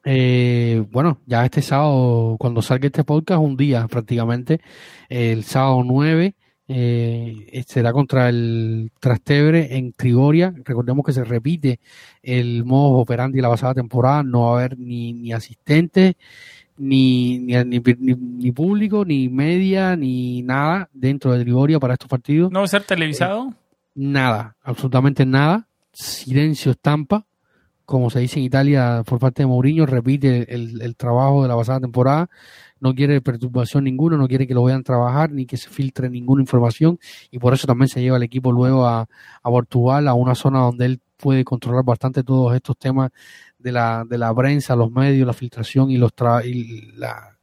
Eh, bueno, ya este sábado, cuando salga este podcast, un día prácticamente, el sábado 9, eh, será contra el Trastebre en Trigoria. Recordemos que se repite el modo operandi de la pasada temporada, no va a haber ni, ni asistentes, ni, ni, ni, ni, público, ni media, ni nada dentro de Trigoria para estos partidos. ¿No va a ser televisado? nada, absolutamente nada. Silencio estampa, como se dice en Italia por parte de Mourinho, repite el, trabajo de la pasada temporada. No quiere perturbación ninguna, no quiere que lo vayan a trabajar ni que se filtre ninguna información y por eso también se lleva el equipo luego a, a Portugal, a una zona donde él puede controlar bastante todos estos temas de la, de la prensa, los medios, la filtración y los, y la,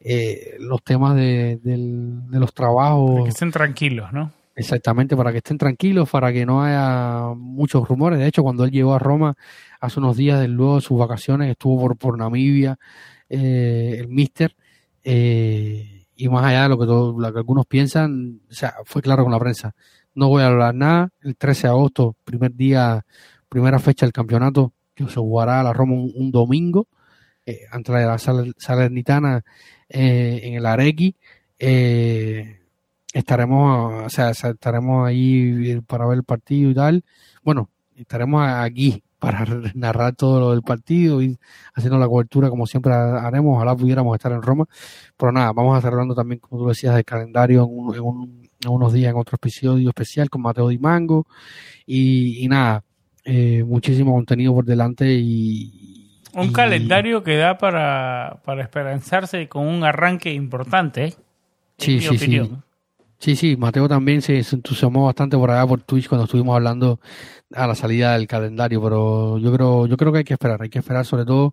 eh, los temas de, de los trabajos. que estén tranquilos, ¿no? Exactamente, para que estén tranquilos, para que no haya muchos rumores. De hecho, cuando él llegó a Roma hace unos días, luego de sus vacaciones, estuvo por, por Namibia, eh, el Mister, eh, y más allá de lo que, todo, lo que algunos piensan, o sea, fue claro con la prensa. No voy a hablar nada. El 13 de agosto, primer día, primera fecha del campeonato, que se jugará a la Roma un, domingo, eh, ante la Salernitana eh, en el Arequi. Eh, estaremos, o sea, estaremos ahí para ver el partido y tal. Bueno, estaremos aquí para (laughs) narrar todo lo del partido y haciendo la cobertura como siempre haremos. Ojalá pudiéramos estar en Roma. Pero nada, vamos a estar hablando también, como tú decías, del calendario en, unos días en otro episodio especial con Mateo Di Mango. Y, nada, eh, muchísimo contenido por delante y... Un calendario que da para, para esperanzarse con un arranque importante. ¿eh? Sí, sí, sí. Sí, sí, Mateo también se, entusiasmó bastante por allá por Twitch cuando estuvimos hablando a la salida del calendario, pero yo creo, yo creo que hay que esperar, hay que esperar sobre todo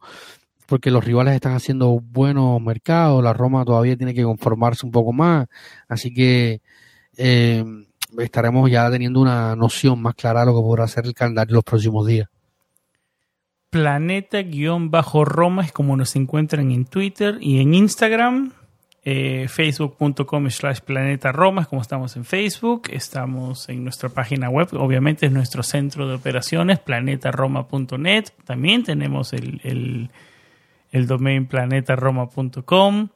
porque los rivales están haciendo buenos mercados, la Roma todavía tiene que conformarse un poco más, así que eh, estaremos ya teniendo una noción más clara de lo que podrá ser el calendario los próximos días. Planeta-Roma es como nos encuentran en Twitter y en Instagram eh, facebook.com slash planeta Roma, es como estamos en Facebook, estamos en nuestra página web, obviamente es nuestro centro de operaciones, planetaroma.net, también tenemos el, el, el domain planetaroma.com.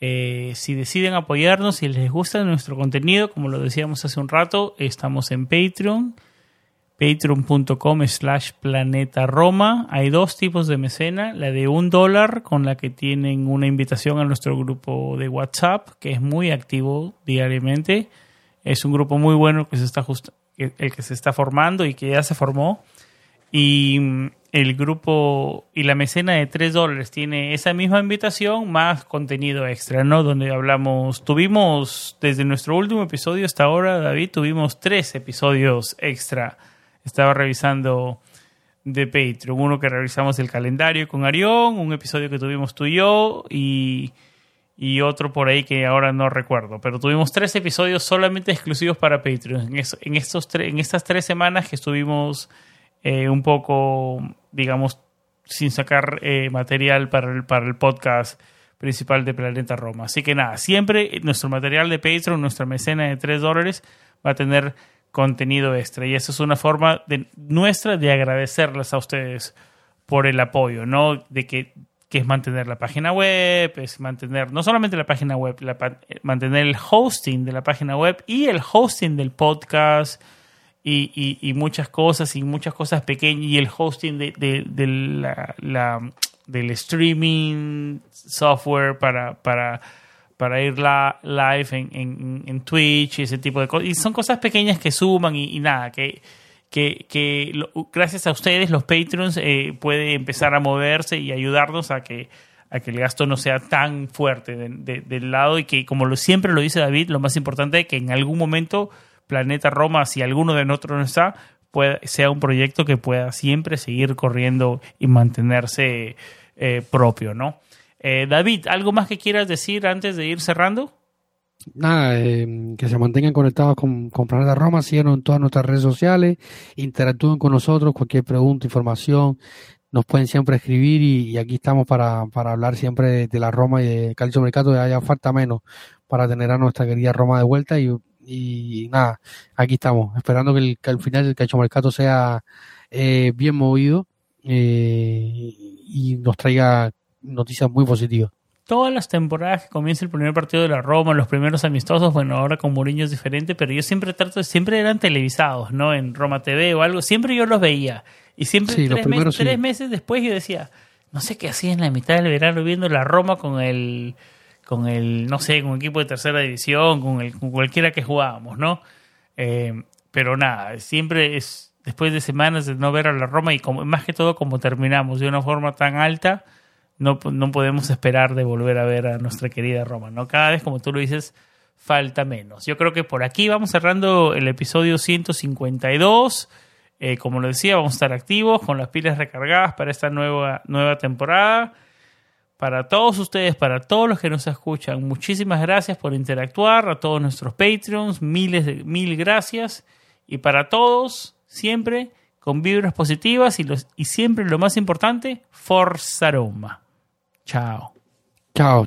Eh, si deciden apoyarnos, si les gusta nuestro contenido, como lo decíamos hace un rato, estamos en Patreon patreon.com slash planeta Roma. Hay dos tipos de mecena, la de un dólar con la que tienen una invitación a nuestro grupo de WhatsApp, que es muy activo diariamente. Es un grupo muy bueno que se está el que se está formando y que ya se formó. Y mm, el grupo y la mecena de tres dólares tiene esa misma invitación más contenido extra, ¿no? Donde hablamos, tuvimos desde nuestro último episodio hasta ahora, David, tuvimos tres episodios extra estaba revisando de Patreon. Uno que revisamos el calendario con Arión, un episodio que tuvimos tú y yo y, otro por ahí que ahora no recuerdo. Pero tuvimos tres episodios solamente exclusivos para Patreon. En, en, estos en estas tres semanas que estuvimos eh, un poco, digamos, sin sacar eh, material para el, para el podcast principal de Planeta Roma. Así que nada, siempre nuestro material de Patreon, nuestra mecena de 3 dólares, va a tener contenido extra. Y eso es una forma de, nuestra de agradecerles a ustedes por el apoyo, ¿no? De que, que es mantener la página web, es mantener no solamente la página web, mantener el hosting de la página web y el hosting del podcast y, y, muchas cosas y muchas cosas pequeñas y el hosting de, de, la, del streaming software para, para para ir la, live en, en, Twitch y ese tipo de cosas. Y son cosas pequeñas que suman y, nada, que, que, gracias a ustedes, los Patreons, eh, puede empezar a moverse y ayudarnos a que, a que el gasto no sea tan fuerte del lado y que, como lo, siempre lo dice David, lo más importante es que en algún momento Planeta Roma, si alguno de nosotros no está, pueda, sea un proyecto que pueda siempre seguir corriendo y mantenerse eh, propio, ¿no? Eh, David, ¿algo más que quieras decir antes de ir cerrando? Nada, eh, que se mantengan conectados con, con Planeta Roma, síganos en todas nuestras redes sociales, interactúen con nosotros, cualquier pregunta, información, nos pueden siempre escribir y, aquí estamos para, para hablar siempre de, la Roma y de Calcio Mercato, de haya falta menos para tener a nuestra querida Roma de vuelta y, nada, aquí estamos, esperando que, el, que al final el Calcio Mercato sea eh, bien movido eh, y nos traiga noticias muy positivas todas las temporadas que comienza el primer partido de la Roma, los primeros amistosos, bueno, ahora con Mourinho es diferente, pero yo siempre trato, siempre eran televisados, ¿no? En Roma TV o algo, siempre yo los veía. Y siempre tres, meses, tres, meses, después yo decía, no sé qué hacía en la mitad del verano viendo la Roma con el, con el, no sé, con un equipo de tercera división, con, el, con cualquiera que jugábamos, ¿no? Eh, pero nada, siempre es después de semanas de no ver a la Roma y como, más que todo como terminamos de una forma tan alta, no, no podemos esperar de volver a ver a nuestra querida Roma, ¿no? Cada vez, como tú lo dices, falta menos. Yo creo que por aquí vamos cerrando el episodio 152. Eh, como lo decía, vamos a estar activos con las pilas recargadas para esta nueva, nueva temporada. Para todos ustedes, para todos los que nos escuchan, muchísimas gracias por interactuar. A todos nuestros Patreons, miles de, mil gracias. Y para todos, siempre con vibras positivas y, los, y siempre lo más importante, Forza Roma. Chao. Chao.